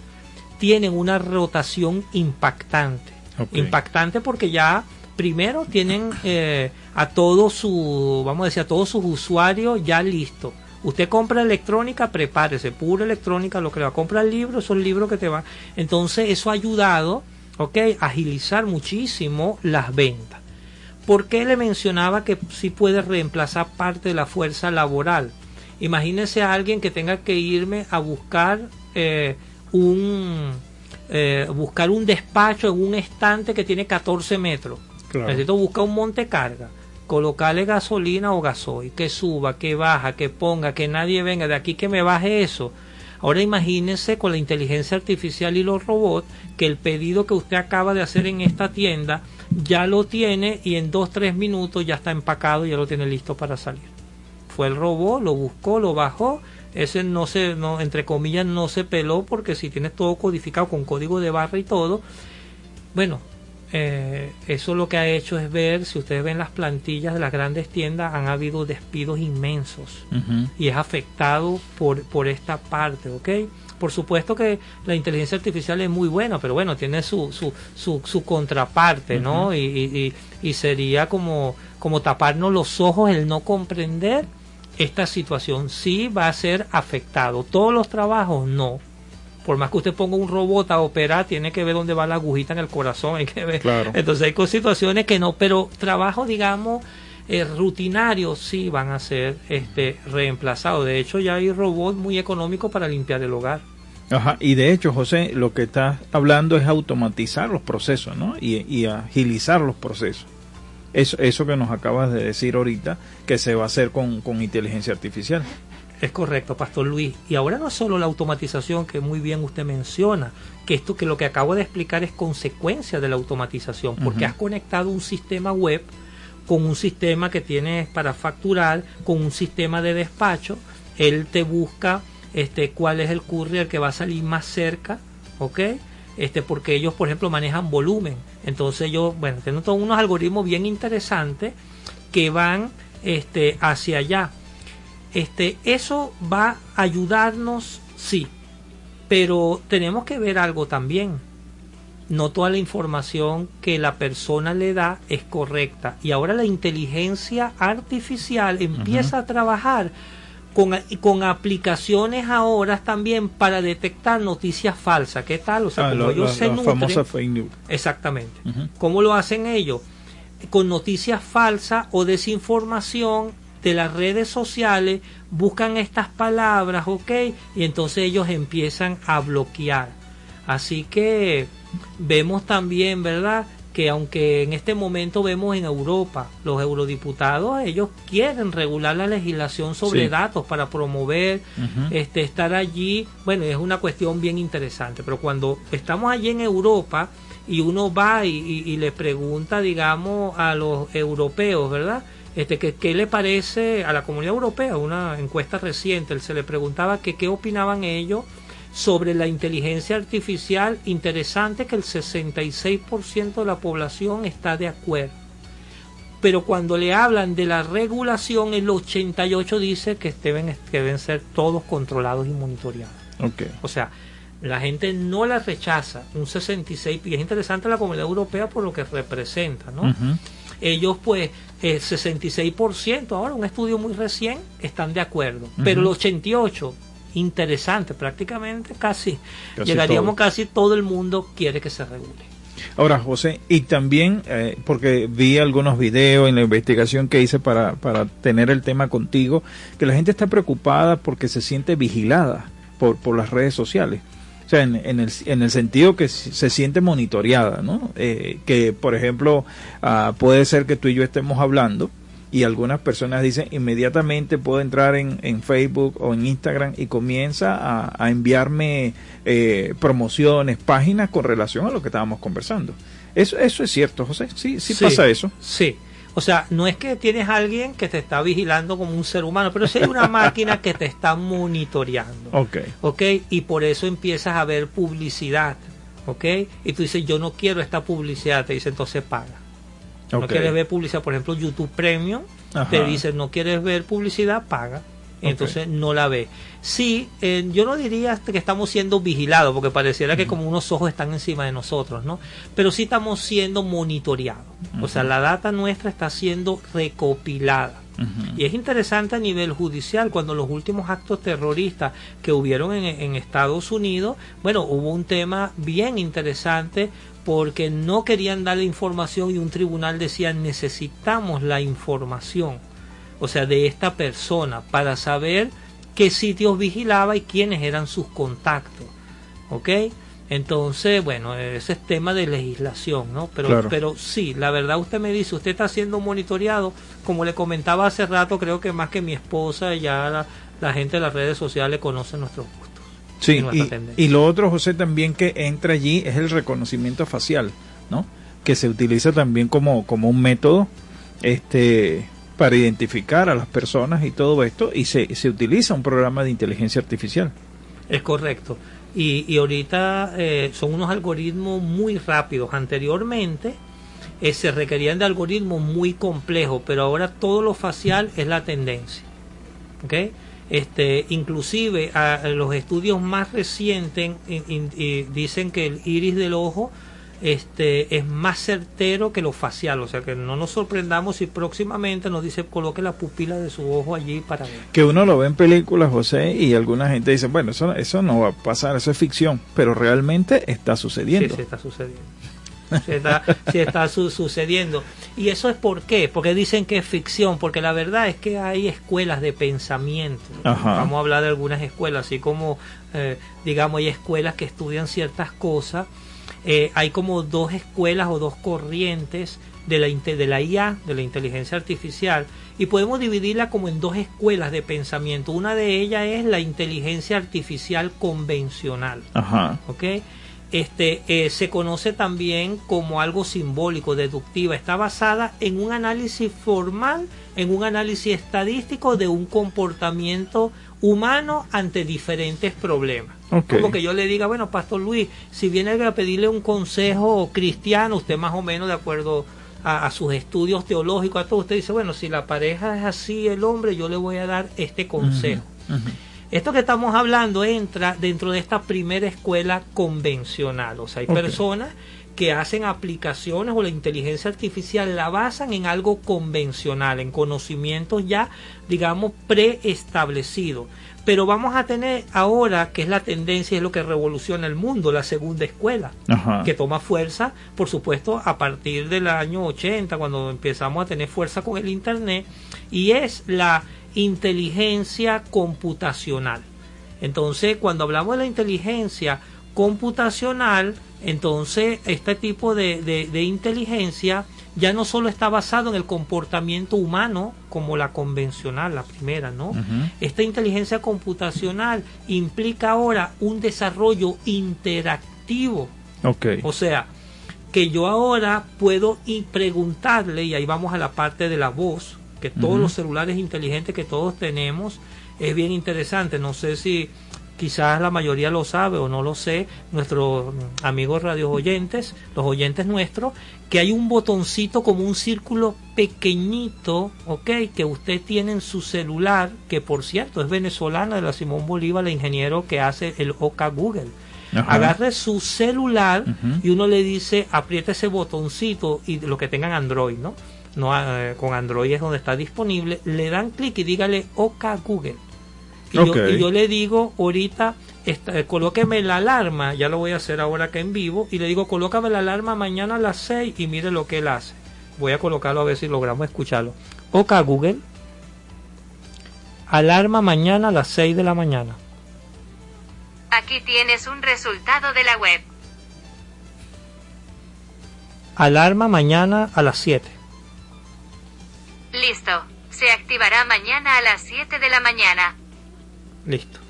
[SPEAKER 2] tienen una rotación impactante. Impactante porque ya primero tienen eh, a todos su, vamos a decir, a todos sus usuarios ya listos. Usted compra electrónica, prepárese, pura electrónica, lo que le va a comprar libros, son libros que te van. Entonces, eso ha ayudado, ok, a agilizar muchísimo las ventas. ¿Por qué le mencionaba que sí puede reemplazar parte de la fuerza laboral? Imagínese a alguien que tenga que irme a buscar eh, un eh, buscar un despacho en un estante que tiene 14 metros.
[SPEAKER 1] Claro.
[SPEAKER 2] Necesito buscar un montecarga, colocarle gasolina o gasoil, que suba, que baja, que ponga, que nadie venga de aquí que me baje eso. Ahora imagínense con la inteligencia artificial y los robots que el pedido que usted acaba de hacer en esta tienda ya lo tiene y en dos tres minutos ya está empacado y ya lo tiene listo para salir. Fue el robot, lo buscó, lo bajó, ese no se, no, entre comillas, no se peló porque si tienes todo codificado con código de barra y todo, bueno, eh, eso lo que ha hecho es ver, si ustedes ven las plantillas de las grandes tiendas, han habido despidos inmensos y es afectado por, por esta parte, ¿ok? Por supuesto que la inteligencia artificial es muy buena, pero bueno, tiene su, su, su, su contraparte, ¿no? Y, y, y sería como, como taparnos los ojos el no comprender esta situación. Sí va a ser afectado. Todos los trabajos, no. Por más que usted ponga un robot a operar, tiene que ver dónde va la agujita en el corazón, hay que ver.
[SPEAKER 1] Claro.
[SPEAKER 2] Entonces hay situaciones que no, pero trabajo, digamos, eh, rutinarios sí van a ser este, reemplazados. De hecho, ya hay robots muy económicos para limpiar el hogar.
[SPEAKER 1] Ajá, y de hecho, José, lo que estás hablando es automatizar los procesos, ¿no? Y, y agilizar los procesos. Eso, eso que nos acabas de decir ahorita, que se va a hacer con, con inteligencia artificial.
[SPEAKER 2] Es correcto, Pastor Luis. Y ahora no es solo la automatización que muy bien usted menciona, que esto que lo que acabo de explicar es consecuencia de la automatización, porque has conectado un sistema web con un sistema que tienes para facturar, con un sistema de despacho, él te busca este cuál es el courier que va a salir más cerca, ¿ok? Este, porque ellos, por ejemplo, manejan volumen. Entonces ellos, bueno, tienen todos unos algoritmos bien interesantes que van este, hacia allá. Este, eso va a ayudarnos, sí, pero tenemos que ver algo también. No toda la información que la persona le da es correcta. Y ahora la inteligencia artificial empieza a trabajar con, con aplicaciones ahora también para detectar noticias falsas. ¿Qué tal? O sea,
[SPEAKER 1] Ah,
[SPEAKER 2] como
[SPEAKER 1] lo-
[SPEAKER 2] ellos
[SPEAKER 1] lo-
[SPEAKER 2] se nutren-
[SPEAKER 1] famosa fake news.
[SPEAKER 2] Exactamente. ¿Cómo lo hacen ellos? Con noticias falsas o desinformación de las redes sociales, buscan estas palabras, ¿ok? Y entonces ellos empiezan a bloquear. Así que vemos también, ¿verdad? Que aunque en este momento vemos en Europa, los eurodiputados, ellos quieren regular la legislación sobre
[SPEAKER 1] Sí.
[SPEAKER 2] datos para promover este, estar allí, bueno, es una cuestión bien interesante, pero cuando estamos allí en Europa y uno va y, y- y le pregunta, digamos, a los europeos, ¿verdad? Este, que, ¿Qué le parece a la comunidad europea? Una encuesta reciente, él se le preguntaba que qué opinaban ellos sobre la inteligencia artificial. Interesante que el 66% de la población está de acuerdo pero cuando le hablan de la regulación, el 88 dice que deben, que deben ser todos controlados y monitoreados.
[SPEAKER 1] Ok.
[SPEAKER 2] O sea, la gente no la rechaza, un 66, y es interesante la comunidad europea por lo que representa, ¿no?
[SPEAKER 1] Ujú.
[SPEAKER 2] Ellos, pues, el 66%, ahora un estudio muy recién, están de acuerdo, pero el
[SPEAKER 1] Ujú.
[SPEAKER 2] 88%, interesante, prácticamente casi,
[SPEAKER 1] Casi
[SPEAKER 2] llegaríamos
[SPEAKER 1] todo.
[SPEAKER 2] casi todo el mundo quiere que se regule.
[SPEAKER 1] Ahora, José, y también, eh, porque vi algunos videos en la investigación que hice para, para tener el tema contigo, que la gente está preocupada porque se siente vigilada por, por las redes sociales. O sea, en, en el, en el sentido que se siente monitoreada, ¿no? Eh, que, por ejemplo, ah, puede ser que tú y yo estemos hablando y algunas personas dicen inmediatamente puedo entrar en, en Facebook o en Instagram y comienza a, a enviarme eh, promociones, páginas con relación a lo que estábamos conversando. Eso, eso es cierto, José. Sí, sí, pasa eso.
[SPEAKER 2] Sí. O sea, no es que tienes a alguien que te está vigilando como un ser humano, pero sí hay una máquina que te está monitoreando.
[SPEAKER 1] Ok.
[SPEAKER 2] ¿Ok? Y por eso empiezas a ver publicidad. ¿Ok? Y tú dices, yo no quiero esta publicidad. Te dice, entonces paga. No
[SPEAKER 1] Ok.
[SPEAKER 2] quieres ver publicidad, por ejemplo, YouTube Premium,
[SPEAKER 1] Ajá.
[SPEAKER 2] te dice, no quieres ver publicidad, paga. Entonces no la ve. Sí, eh, yo no diría que estamos siendo vigilados, porque pareciera que como unos ojos están encima de nosotros, ¿no? Pero sí estamos siendo monitoreados. O sea, la data nuestra está siendo recopilada. Y es interesante a nivel judicial, cuando los últimos actos terroristas que hubieron en, en Estados Unidos, bueno, hubo un tema bien interesante porque no querían dar la información y un tribunal decía necesitamos la información, o sea, de esta persona para saber qué sitios vigilaba y quiénes eran sus contactos, ¿ok? Entonces, bueno, ese es tema de legislación, ¿no? Pero,
[SPEAKER 1] Claro.
[SPEAKER 2] pero sí, la verdad usted me dice, usted está siendo monitoreado, como le comentaba hace rato, creo que más que mi esposa, ya la, la gente de las redes sociales conoce nuestros gustos.
[SPEAKER 1] Sí,
[SPEAKER 2] y
[SPEAKER 1] y lo otro, José, también que entra allí es el reconocimiento facial, ¿no? Que se utiliza también como, como un método este, para identificar a las personas y todo esto, y se, se utiliza un programa de inteligencia artificial.
[SPEAKER 2] Es correcto. Y, y ahorita eh, son unos algoritmos muy rápidos. Anteriormente eh, se requerían de algoritmos muy complejos, pero ahora todo lo facial es la tendencia. ¿Ok? Este, inclusive a, los estudios más recientes in- dicen que el iris del ojo este, es más certero que lo facial, o sea que no nos sorprendamos si próximamente nos dice coloque la pupila de su ojo allí para ver.
[SPEAKER 1] Que uno lo ve en películas, José, y alguna gente dice, bueno, eso, eso no va a pasar, eso es ficción, pero realmente está
[SPEAKER 2] Sí,
[SPEAKER 1] sucediendo.
[SPEAKER 2] sí, está sucediendo. si está, si está su- sucediendo. Y eso es por qué, porque dicen que es ficción, porque la verdad es que hay escuelas de pensamiento.
[SPEAKER 1] Ajá.
[SPEAKER 2] Vamos a hablar de algunas escuelas, así como, eh, digamos, hay escuelas que estudian ciertas cosas. Eh, hay como dos escuelas o dos corrientes de la, inte- de la IA, de la inteligencia artificial, y podemos dividirla como en dos escuelas de pensamiento. Una de ellas es la inteligencia artificial convencional.
[SPEAKER 1] Ajá.
[SPEAKER 2] ¿ok? Este, eh, se conoce también como algo simbólico, deductiva. Está basada en un análisis formal, en un análisis estadístico de un comportamiento humano ante diferentes problemas.
[SPEAKER 1] Ok.
[SPEAKER 2] Como que yo le diga, bueno, Pastor Luis, si viene a pedirle un consejo cristiano, usted más o menos de acuerdo a, a sus estudios teológicos, a todo, usted dice, bueno, si la pareja es así, el hombre, yo le voy a dar este consejo. Esto que estamos hablando entra dentro de esta primera escuela convencional. O sea, hay personas que hacen aplicaciones o la inteligencia artificial la basan en algo convencional, en conocimientos ya, digamos, preestablecidos. Pero vamos a tener ahora, que es la tendencia, es lo que revoluciona el mundo, la segunda escuela
[SPEAKER 1] Ajá.
[SPEAKER 2] que toma fuerza, por supuesto, a partir del año 80, cuando empezamos a tener fuerza con el Internet, y es la inteligencia computacional. Entonces, cuando hablamos de la inteligencia computacional, entonces este tipo de, de- de inteligencia ya no solo está basado en el comportamiento humano como la convencional, la primera, ¿no? Esta inteligencia computacional implica ahora un desarrollo interactivo.
[SPEAKER 1] Ok.
[SPEAKER 2] O sea, que yo ahora puedo y preguntarle, y ahí vamos a la parte de la voz, que todos los celulares inteligentes que todos tenemos, es bien interesante. No sé si quizás la mayoría lo sabe o no lo sé, nuestros amigos radios oyentes, los oyentes nuestros, que hay un botoncito como un círculo pequeñito, ¿ok? Que usted tiene en su celular, que por cierto es venezolana de la Simón Bolívar, la ingeniero que hace el OCA Google.
[SPEAKER 1] Ajá.
[SPEAKER 2] Agarre su celular y uno le dice aprieta ese botoncito y lo que tengan Android, ¿no? no eh, con Android es donde está disponible, le dan clic y dígale OK Google. Y, yo, y yo le digo ahorita, esta- colóqueme la alarma, ya lo voy a hacer ahora que en vivo, y le digo colócame la alarma mañana a las 6 y mire lo que él hace. Voy a colocarlo a ver si logramos escucharlo. OK Google, alarma mañana a las 6 de la mañana.
[SPEAKER 8] Aquí tienes un resultado de la web.
[SPEAKER 2] Alarma mañana a las 7.
[SPEAKER 8] Listo. Se activará mañana a las 7 de la mañana.
[SPEAKER 2] Listo.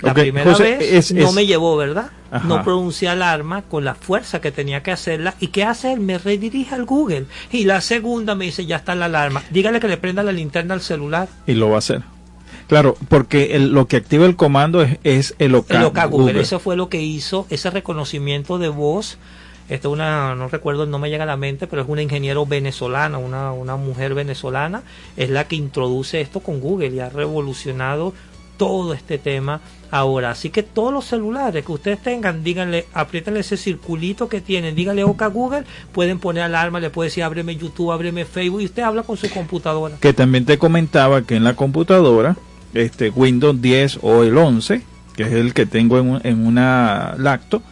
[SPEAKER 2] La primera
[SPEAKER 1] José,
[SPEAKER 2] vez
[SPEAKER 1] es-
[SPEAKER 2] no
[SPEAKER 1] es-
[SPEAKER 2] me llevó, ¿verdad?
[SPEAKER 1] Ajá.
[SPEAKER 2] No pronuncié alarma con la fuerza que tenía que hacerla. ¿Y qué hace él? Me redirige al Google. Y la segunda me dice, ya está la alarma. Dígale que le prenda la linterna al celular.
[SPEAKER 1] Y lo va a hacer. Claro, porque el- lo que activa el comando es, es el OK,
[SPEAKER 2] El Google.
[SPEAKER 1] Google.
[SPEAKER 2] Eso fue lo que hizo ese reconocimiento de voz. Esta es una, no recuerdo, no me llega a la mente, pero es una ingeniero venezolana, una, una mujer venezolana, es la que introduce esto con Google y ha revolucionado todo este tema ahora. Así que todos los celulares que ustedes tengan, díganle, apriétenle ese circulito que tienen, díganle OK Google, pueden poner alarma, le puede decir ábreme YouTube, ábreme Facebook y usted habla con su computadora.
[SPEAKER 1] que también te comentaba que en la computadora, este Windows 10 o el 11, que es el que tengo en, en una lacto,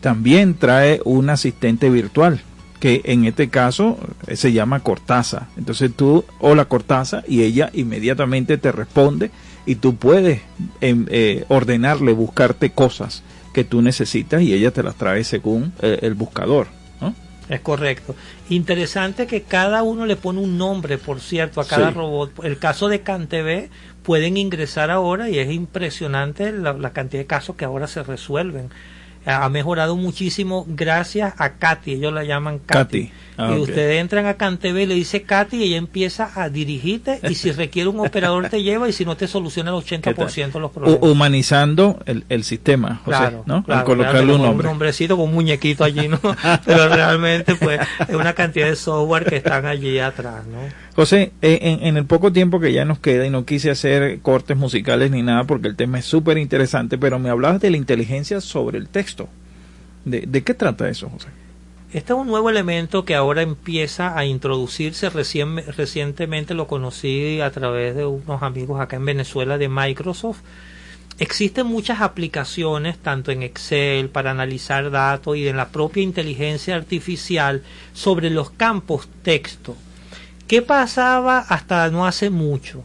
[SPEAKER 1] también trae un asistente virtual, que en este caso eh, se llama Cortázar. Entonces tú, hola Cortázar, y ella inmediatamente te responde y tú puedes em, eh, ordenarle, buscarte cosas que tú necesitas y ella te las trae según eh, el buscador. ¿no?
[SPEAKER 2] Es correcto. Interesante que cada uno le pone un nombre, por cierto, a cada
[SPEAKER 1] Sí.
[SPEAKER 2] robot. El caso de CanTV pueden ingresar ahora y es impresionante la, la cantidad de casos que ahora se resuelven. Ha mejorado muchísimo gracias a Katy, ellos la llaman Katy.
[SPEAKER 1] Katy. Ah,
[SPEAKER 2] y ustedes entran a CanTV, le dice Katy y ella empieza a dirigirte y si [LAUGHS] requiere un operador te lleva y si no te soluciona el 80% de los problemas.
[SPEAKER 1] Hu- Humanizando el, el sistema, José,
[SPEAKER 2] Claro,
[SPEAKER 1] ¿no?
[SPEAKER 2] claro,
[SPEAKER 1] Al colocarle un nombre.
[SPEAKER 2] Un nombrecito con un muñequito allí, ¿no? [LAUGHS] Pero realmente, pues, es una cantidad de software que están allí atrás, ¿no?
[SPEAKER 1] José, eh, en, el poco tiempo que ya nos queda y no quise hacer cortes musicales ni nada porque el tema es súper interesante, pero me hablabas de la inteligencia sobre el texto. ¿De, de qué trata eso, José?
[SPEAKER 2] Este es un nuevo elemento que ahora empieza a introducirse. Recién, recientemente lo conocí a través de unos amigos acá en Venezuela de Microsoft. existen muchas aplicaciones, tanto en Excel para analizar datos y en la propia inteligencia artificial sobre los campos texto. ¿Qué pasaba hasta no hace mucho?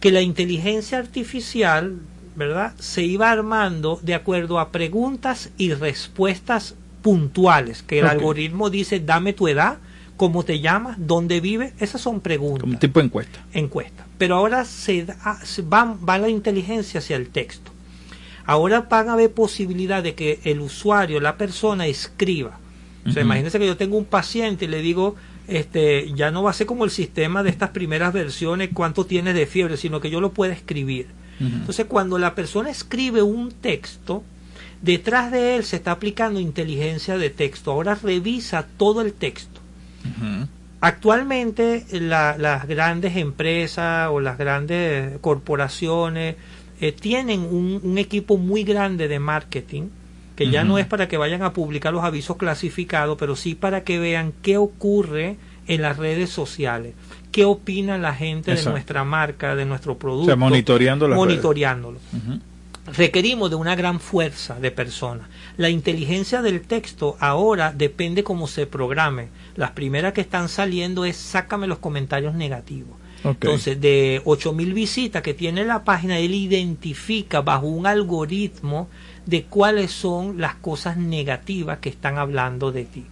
[SPEAKER 2] Que la inteligencia artificial, ¿verdad? Se iba armando de acuerdo a preguntas y respuestas puntuales, que el algoritmo dice, dame tu edad, cómo te llamas, dónde vives, esas son preguntas
[SPEAKER 1] Como tipo de encuesta.
[SPEAKER 2] encuesta. Pero ahora se, da- se va, va la inteligencia hacia el texto. Ahora van a haber posibilidad de que el usuario, la persona, escriba. O sea, imagínense que yo tengo un paciente y le digo, este, ya no va a ser como el sistema de estas primeras versiones, cuánto tienes de fiebre, sino que yo lo puedo escribir. Entonces, cuando la persona escribe un texto, detrás de él se está aplicando inteligencia de texto. Ahora revisa todo el texto. Actualmente la- las grandes empresas o las grandes corporaciones eh, tienen un, un equipo muy grande de marketing que ya no es para que vayan a publicar los avisos clasificados, pero sí para que vean qué ocurre en las redes sociales, qué opina la gente de nuestra marca, de nuestro producto,
[SPEAKER 1] O sea, monitoreando las
[SPEAKER 2] monitoreándolo. requerimos de una gran fuerza de personas. La inteligencia del texto ahora depende cómo se programe. Las primeras que están saliendo es sácame los comentarios negativos. Entonces, de 8000 visitas que tiene la página, él identifica bajo un algoritmo de cuáles son las cosas negativas que están hablando de ti.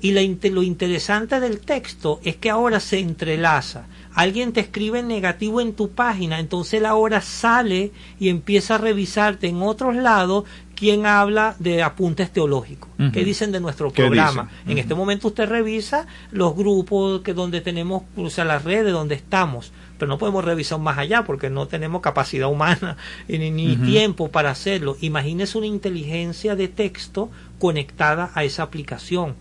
[SPEAKER 2] Y lo interesante del texto es que ahora se entrelaza. Alguien te escribe negativo en tu página, entonces él ahora sale y empieza a revisarte en otros lados quién habla de apuntes teológicos.
[SPEAKER 1] Ujú.
[SPEAKER 2] ¿Qué dicen de nuestro
[SPEAKER 1] ¿Qué
[SPEAKER 2] programa? En este momento usted revisa los grupos que donde tenemos, o sea, las redes donde estamos, pero no podemos revisar más allá porque no tenemos capacidad humana [LAUGHS] ni, tiempo para hacerlo. Imagínese una inteligencia de texto conectada a esa aplicación.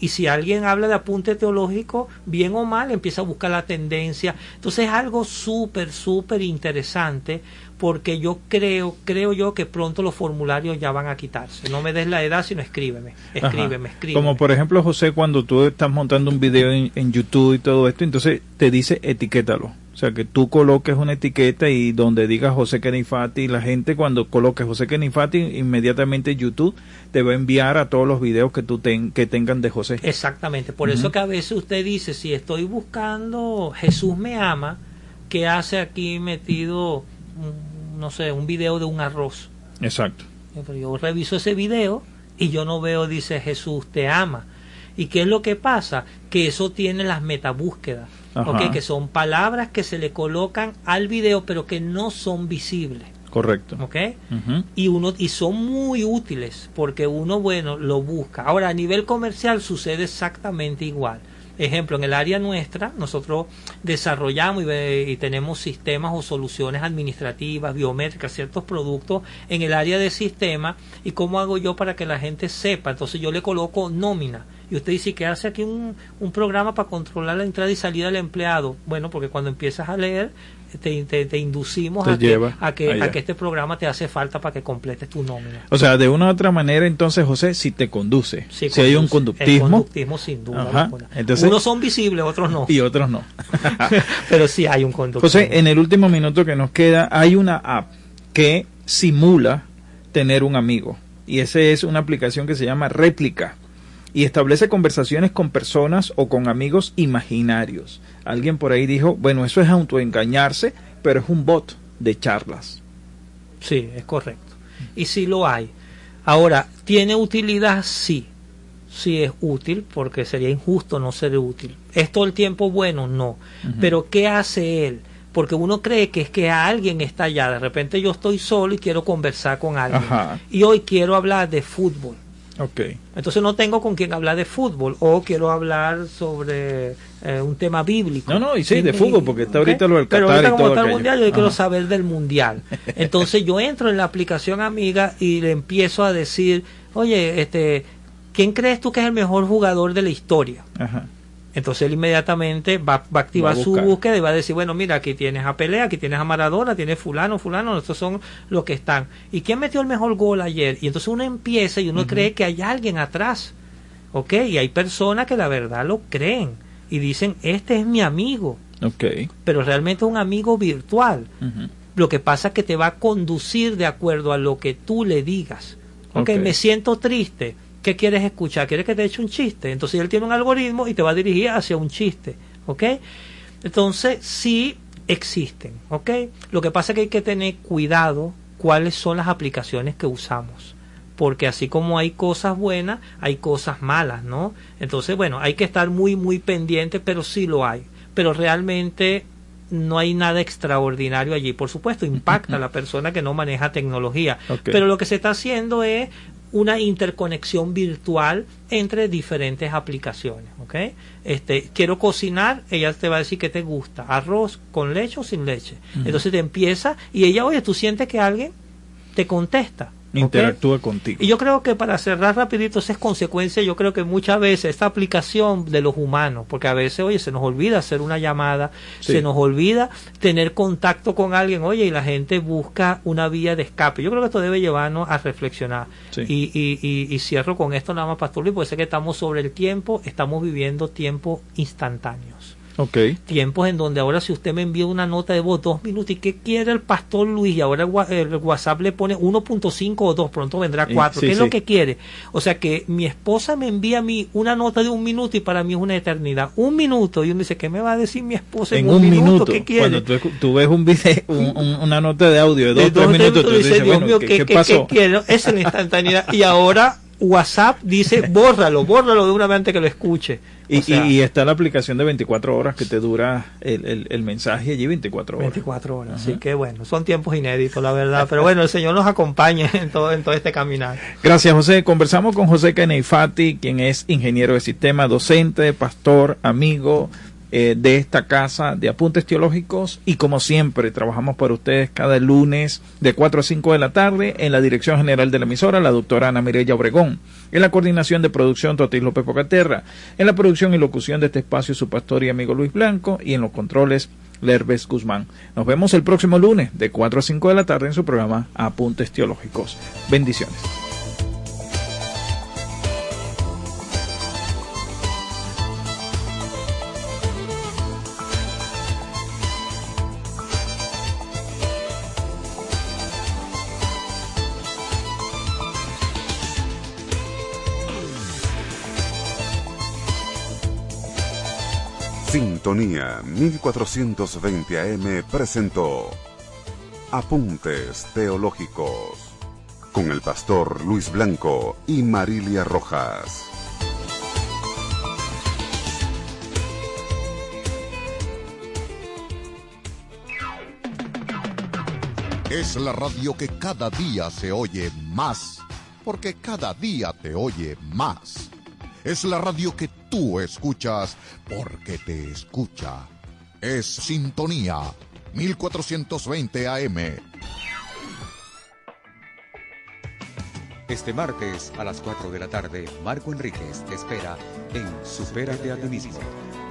[SPEAKER 2] Y si alguien habla de apunte teológico, bien o mal, empieza a buscar la tendencia. Entonces es algo súper, súper interesante porque yo creo, creo yo que pronto los formularios ya van a quitarse. No me des la edad, sino escríbeme,
[SPEAKER 1] Ajá.
[SPEAKER 2] escríbeme, escríbeme.
[SPEAKER 1] Como por ejemplo, José, cuando tú estás montando un video en, en YouTube y todo esto, entonces te dice etiquétalo. O sea, que tú coloques una etiqueta y donde diga José Kenifati, la gente cuando coloque José Kenifati, inmediatamente YouTube te va a enviar a todos los videos que tú ten- que tengan de José.
[SPEAKER 2] Exactamente, por eso que a veces usted dice, si estoy buscando Jesús me ama, que hace aquí metido, no sé, un video de un arroz?
[SPEAKER 1] Exacto.
[SPEAKER 2] Pero yo reviso ese video y yo no veo, dice Jesús te ama. ¿Y qué es lo que pasa? Que eso tiene las metabúsquedas,
[SPEAKER 1] Ajá.
[SPEAKER 2] ¿ok? que son palabras que se le colocan al video pero que no son visibles.
[SPEAKER 1] Correcto.
[SPEAKER 2] ¿ok? Y uno y son muy útiles porque uno bueno lo busca ahora a nivel comercial sucede exactamente igual ejemplo en el área nuestra nosotros desarrollamos y, y tenemos sistemas o soluciones administrativas biométricas ciertos productos en el área de sistema y cómo hago yo para que la gente sepa entonces yo le coloco nómina y usted dice que hace aquí un, un programa para controlar la entrada y salida del empleado bueno porque cuando empiezas a leer te, te- te inducimos a que, a, que,
[SPEAKER 1] allá.
[SPEAKER 2] a que este programa te hace falta para que completes tu nómina.
[SPEAKER 1] O sea, de una u otra manera, entonces, José, si te conduce,
[SPEAKER 2] Sí,
[SPEAKER 1] si hay un
[SPEAKER 2] conduce. El
[SPEAKER 1] conductismo
[SPEAKER 2] conductismo sin duda.
[SPEAKER 1] Entonces-
[SPEAKER 2] Unos son visibles, otros no. [LAUGHS]
[SPEAKER 1] y otros no. [LAUGHS]
[SPEAKER 2] Pero sí hay un conductismo.
[SPEAKER 1] José, en el último minuto que nos queda, hay una app que simula tener un amigo. Y esa es una aplicación que se llama Réplica. Y establece conversaciones con personas o con amigos imaginarios. Alguien por ahí dijo, bueno, eso es autoengañarse, pero es un bot de charlas.
[SPEAKER 2] Sí, es correcto. Y sí lo hay. Ahora, ¿tiene utilidad? Sí. Sí es útil, porque sería injusto no ser útil. ¿Es todo el tiempo bueno? No. Pero ¿qué hace él? Porque uno cree que es que alguien está allá. De repente yo estoy solo y quiero conversar con alguien.
[SPEAKER 1] Ajá.
[SPEAKER 2] Y hoy quiero hablar de fútbol.
[SPEAKER 1] Ok.
[SPEAKER 2] Entonces no tengo con quién hablar de fútbol o quiero hablar sobre eh, un tema bíblico.
[SPEAKER 1] No, no, y sí, de fútbol, porque está ahorita lo del
[SPEAKER 2] Pero
[SPEAKER 1] Qatar
[SPEAKER 2] ahorita
[SPEAKER 1] y
[SPEAKER 2] como
[SPEAKER 1] todo
[SPEAKER 2] está el mundial, yo quiero saber del mundial. [LAUGHS] Entonces yo entro en la aplicación amiga y le empiezo a decir, oye, este, ¿quién crees tú que es el mejor jugador de la historia?
[SPEAKER 1] Ajá.
[SPEAKER 2] Entonces él inmediatamente va, va a activar
[SPEAKER 1] Va a
[SPEAKER 2] su búsqueda y va a decir, bueno, mira, aquí tienes a Pelé, aquí tienes a Maradona, tienes fulano, fulano, estos son los que están. ¿Y quién metió el mejor gol ayer? Y entonces uno empieza y uno cree que hay alguien atrás, ¿ok? Y hay personas que la verdad lo creen y dicen, este es mi amigo,
[SPEAKER 1] Ok.
[SPEAKER 2] pero realmente es un amigo virtual. Lo que pasa es que te va a conducir de acuerdo a lo que tú le digas. Ok,
[SPEAKER 1] Ok.
[SPEAKER 2] me siento triste. ¿Qué quieres escuchar? ¿Quieres que te eche un chiste? Entonces él tiene un algoritmo y te va a dirigir hacia un chiste. ¿Ok? Entonces, sí existen. ¿Ok? Lo que pasa es que hay que tener cuidado cuáles son las aplicaciones que usamos. Porque así como hay cosas buenas, hay cosas malas, ¿no? Entonces, bueno, hay que estar muy, muy pendiente, pero sí lo hay. Pero realmente no hay nada extraordinario allí. Por supuesto, impacta a la [LAUGHS] persona que no maneja tecnología. Pero lo que se está haciendo es una interconexión virtual entre diferentes aplicaciones, ¿ok? Este, quiero cocinar, ella te va a decir que te gusta, arroz con leche o sin leche. Entonces te empieza y ella, oye, tú sientes que alguien te contesta. ¿Ok?
[SPEAKER 1] Interactúa contigo.
[SPEAKER 2] Y yo creo que para cerrar rapidito, esa es consecuencia, yo creo que muchas veces esta aplicación de los humanos, porque a veces, oye, se nos olvida hacer una llamada,
[SPEAKER 1] Sí.
[SPEAKER 2] se nos olvida tener contacto con alguien, oye, y la gente busca una vía de escape. Yo creo que esto debe llevarnos a reflexionar.
[SPEAKER 1] Sí.
[SPEAKER 2] Y, y, y, y cierro con esto nada más, Pastor Luis, porque sé que estamos sobre el tiempo, estamos viviendo tiempos instantáneos Tiempos en donde ahora si usted me envía una nota de voz dos minutos y qué quiere el pastor Luis y ahora el, WhatsApp le pone 1.5 o 2 pronto vendrá
[SPEAKER 1] Y-
[SPEAKER 2] 4
[SPEAKER 1] sí,
[SPEAKER 2] ¿qué es lo que quiere? o sea que mi esposa me envía a mí una nota de un minuto y para mí es una eternidad. Un minuto. Y uno dice ¿qué me va a decir mi esposa en,
[SPEAKER 1] En un minuto,
[SPEAKER 2] ¿qué quiere?
[SPEAKER 1] cuando tú, ves un video, un- un- una nota de audio de dos
[SPEAKER 2] De
[SPEAKER 1] o tres
[SPEAKER 2] dos, tres
[SPEAKER 1] minutos, tú
[SPEAKER 2] dices, Dios mío,
[SPEAKER 1] ¿qué,
[SPEAKER 2] ¿qué,
[SPEAKER 1] qué
[SPEAKER 2] qué-
[SPEAKER 1] pasó?
[SPEAKER 2] qué quiero? Esa es la instantaneidad. Y ahora WhatsApp dice [LAUGHS] bórralo, bórralo de una vez antes que lo escuche
[SPEAKER 1] Y,
[SPEAKER 2] sea,
[SPEAKER 1] y- está la aplicación de 24 horas que te dura el, el- el mensaje allí 24 horas.
[SPEAKER 2] 24 horas, así que bueno, son tiempos inéditos, la verdad. Pero bueno, el Señor nos acompañe en todo, en todo este caminar.
[SPEAKER 1] Gracias, José. Conversamos con José Caneifati, quien es ingeniero de sistema, docente, pastor, amigo eh, de esta casa de apuntes teológicos. Y como siempre, trabajamos para ustedes cada lunes de 4 a 5 de la tarde en la dirección general de la emisora, la doctora Ana Mireya Obregón. En la coordinación de producción, Totis López Pocaterra. En la producción y locución de este espacio, su pastor y amigo Luis Blanco. Y en los controles, Lerves Guzmán. Nos vemos el próximo lunes de 4 a 5 de la tarde en su programa Apuntes Teológicos. Bendiciones.
[SPEAKER 3] Sintonía 1420 AM presentó Apuntes Teológicos con el pastor Luis Blanco y Marilia Rojas.
[SPEAKER 9] Es la radio que cada día se oye más, porque cada día te oye más. Es la radio que tú escuchas, porque te escucha. Es Sintonía 1420 AM.
[SPEAKER 6] Este martes a las 4 de la tarde, Marco Enríquez te espera en Supérate a ti mismo,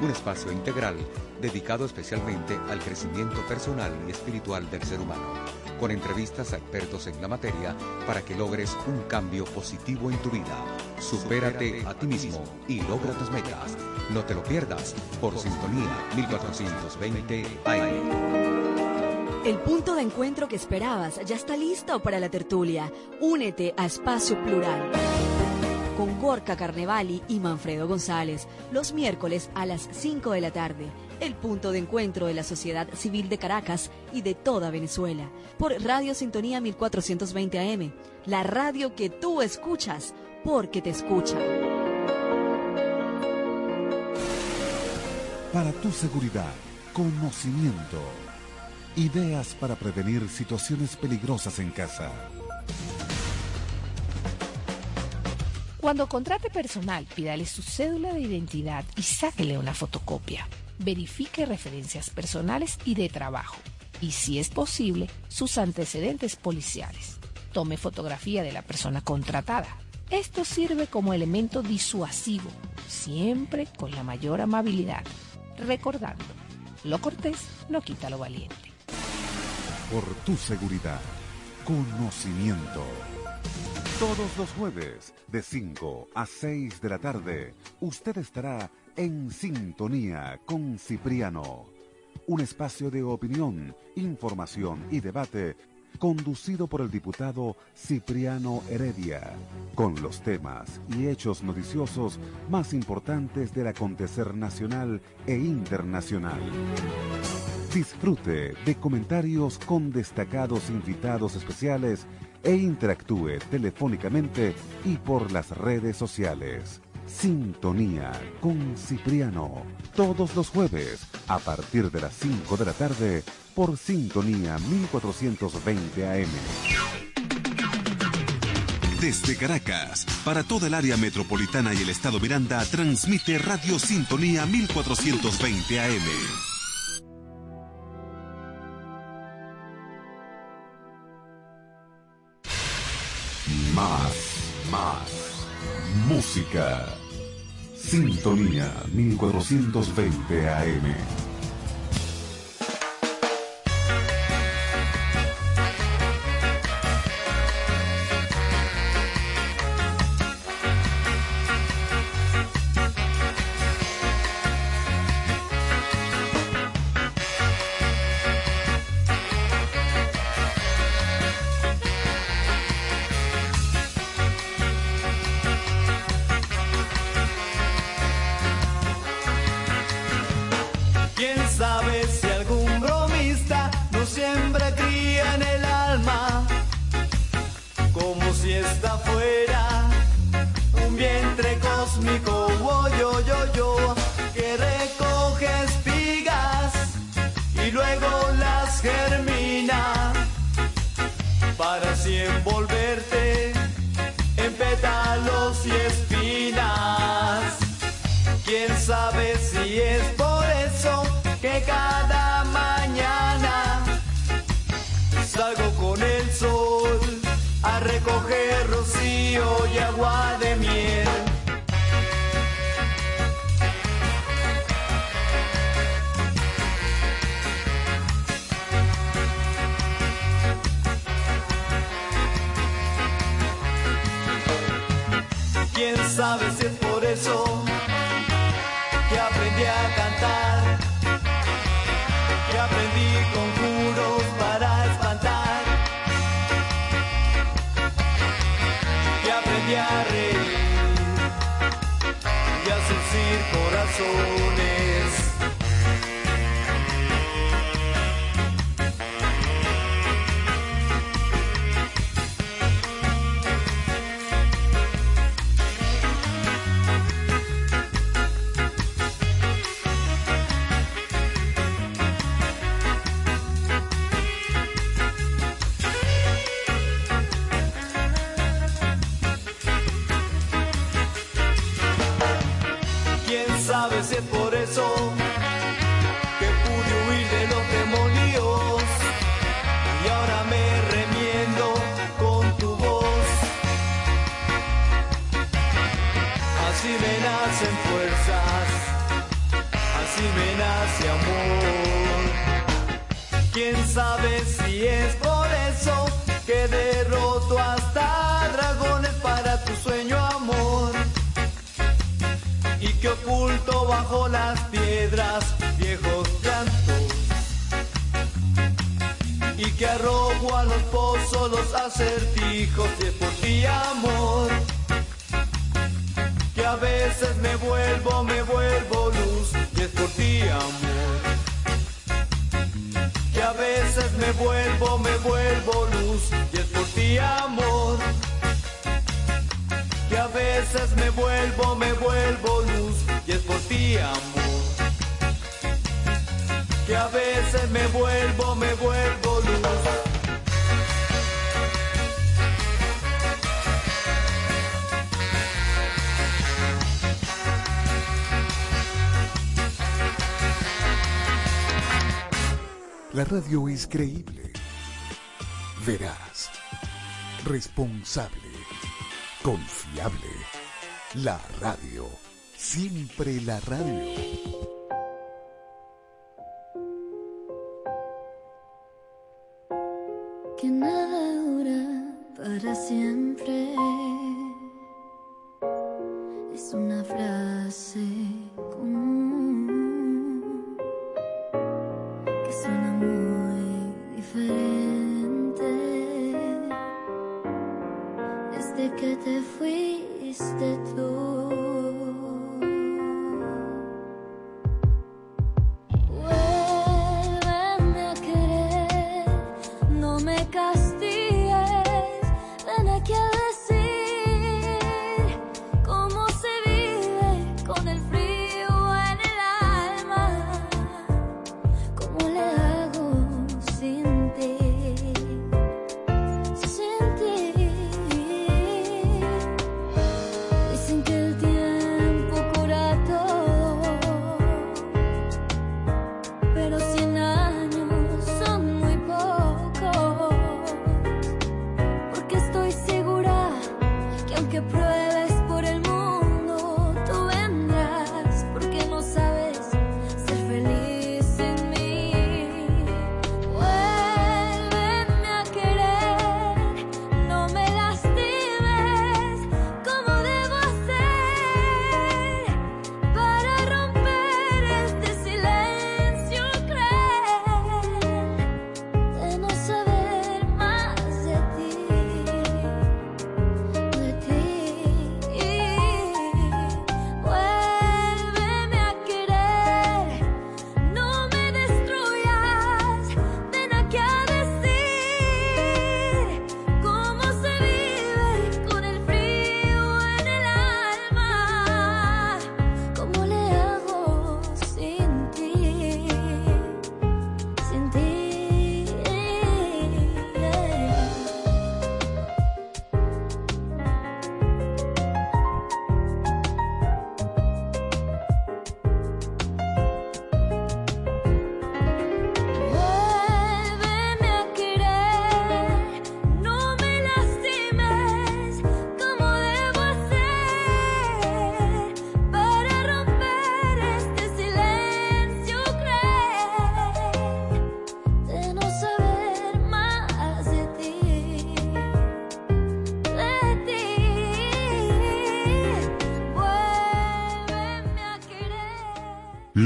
[SPEAKER 6] un espacio integral dedicado especialmente al crecimiento personal y espiritual del ser humano, con entrevistas a expertos en la materia para que logres un cambio positivo en tu vida. Supérate a ti mismo y logra tus metas. No te lo pierdas por Sintonía 1420 AM.
[SPEAKER 5] El punto de encuentro que esperabas ya está listo para la tertulia. Únete a Espacio Plural. Con Gorka Carnevali y Manfredo González, los miércoles a las 5 de la tarde. El punto de encuentro de la sociedad civil de Caracas y de toda Venezuela. Por Radio Sintonía 1420 AM. La radio que tú escuchas porque te escucha.
[SPEAKER 10] Para tu seguridad, conocimiento. Ideas para prevenir situaciones peligrosas en casa.
[SPEAKER 11] Cuando contrate personal, pídale su cédula de identidad y sáquele una fotocopia. Verifique referencias personales y de trabajo. Y si es posible, sus antecedentes policiales. Tome fotografía de la persona contratada. Esto sirve como elemento disuasivo, siempre con la mayor amabilidad. Recordando, lo cortés no quita lo valiente.
[SPEAKER 10] Por tu seguridad, conocimiento. Todos los jueves, de 5 a 6 de la tarde, usted estará en sintonía con Cipriano. un espacio de opinión, información y debate conducido por el diputado Cipriano Heredia, con los temas y hechos noticiosos más importantes del acontecer nacional e internacional. Disfrute de comentarios con destacados invitados especiales e interactúe telefónicamente y por las redes sociales. Sintonía con Cipriano, todos los jueves a partir de las 5 de la tarde por Sintonía 1420 AM.
[SPEAKER 4] Desde Caracas, para toda el área metropolitana y el estado Miranda, transmite Radio Sintonía 1420 AM.
[SPEAKER 10] Más, más. Música. Sintonía 1420 AM.
[SPEAKER 7] Recoger rocío y agua de miel? ¿Quién sabe si es por eso que aprendí a soul. Veces me vuelvo, me vuelvo luz y es por ti amor. Que a veces me vuelvo, me vuelvo luz.
[SPEAKER 10] La radio es creíble, veraz, responsable, confiable. La radio, siempre la radio.
[SPEAKER 12] que nada dura para siempre.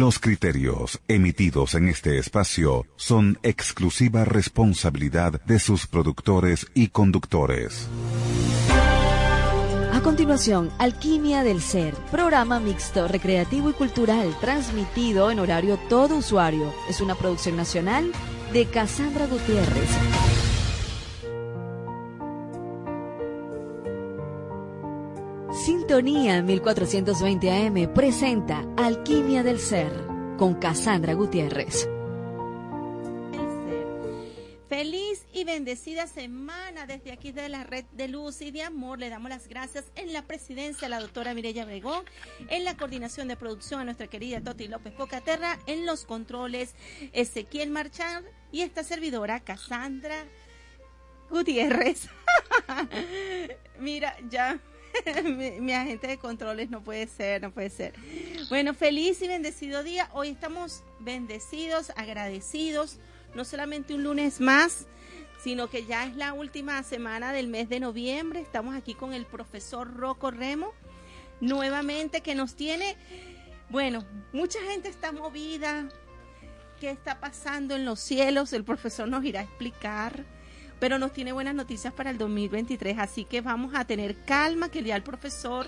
[SPEAKER 10] Los criterios emitidos en este espacio son exclusiva responsabilidad de sus productores y conductores.
[SPEAKER 5] A continuación, Alquimia del Ser, programa mixto, recreativo y cultural, transmitido en horario todo usuario. Es una producción nacional de Cassandra Gutiérrez. Sintonía 1420 AM presenta Alquimia del Ser con Cassandra Gutiérrez.
[SPEAKER 13] Feliz y bendecida semana desde aquí de la red de luz y de amor. Le damos las gracias en la presidencia a la doctora Mireya Begón, en la coordinación de producción a nuestra querida Toti López Pocaterra, en los controles Ezequiel Marchand y esta servidora Cassandra Gutiérrez. [LAUGHS] Mira, ya [LAUGHS] mi, mi agente de controles no puede ser, no puede ser. Bueno, feliz y bendecido día. Hoy estamos bendecidos, agradecidos, no solamente un lunes más, sino que ya es la última semana del mes de noviembre. Estamos aquí con el profesor Rocco Remo, nuevamente que nos tiene, bueno, mucha gente está movida. ¿Qué está pasando en los cielos? El profesor nos irá a explicar pero nos tiene buenas noticias para el 2023, así que vamos a tener calma, que ya el profesor,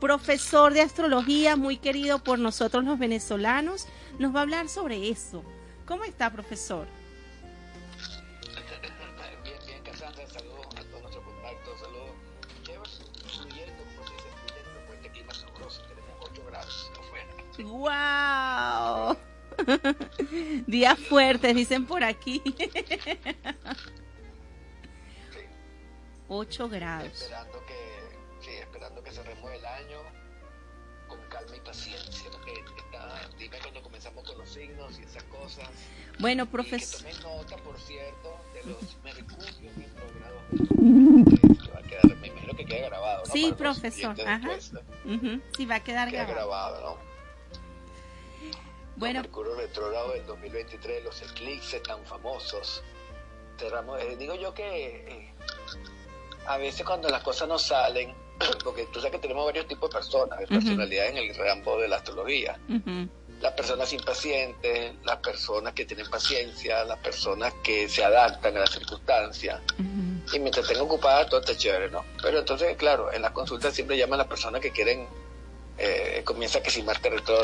[SPEAKER 13] profesor de astrología, muy querido por nosotros los venezolanos, nos va a hablar sobre eso. ¿Cómo está, profesor?
[SPEAKER 14] Bien, bien, Cassandra, saludos a todos nuestros contactos, saludos. Fluyendo, como se dice, fluyendo con este clima sabroso, tenemos 8 grados afuera. [LAUGHS]
[SPEAKER 13] ¡Wow! Días fuertes, dicen por aquí. [LAUGHS] 8 grados.
[SPEAKER 14] Esperando que, sí, esperando que cerremos el año con calma y paciencia. Está, dime cuando comenzamos con los signos y esas cosas.
[SPEAKER 13] Bueno, profesor.
[SPEAKER 14] Que tomen nota, por cierto, de los mercurios retrogrados. va a quedar, me imagino que queda grabado. ¿no?
[SPEAKER 13] Sí,
[SPEAKER 14] Para
[SPEAKER 13] profesor. Sí, va a quedar
[SPEAKER 14] Queda
[SPEAKER 13] grabado.
[SPEAKER 14] grabado, ¿no?
[SPEAKER 13] Bueno,
[SPEAKER 14] Mercurio del 2023, los eclipses tan famosos. Cerramos, eh, digo yo que eh, a veces cuando las cosas no salen, [CLEARS THROAT] porque tú sabes que tenemos varios tipos de personas, de personalidades en el campo de la astrología. Las personas impacientes, las personas que tienen paciencia, las personas que se adaptan a las circunstancias. Y mientras estén ocupadas, todo está chévere, ¿no? Pero entonces, claro, en las consultas siempre llaman a las personas que quieren, eh, comienza que si Marte retrógrado.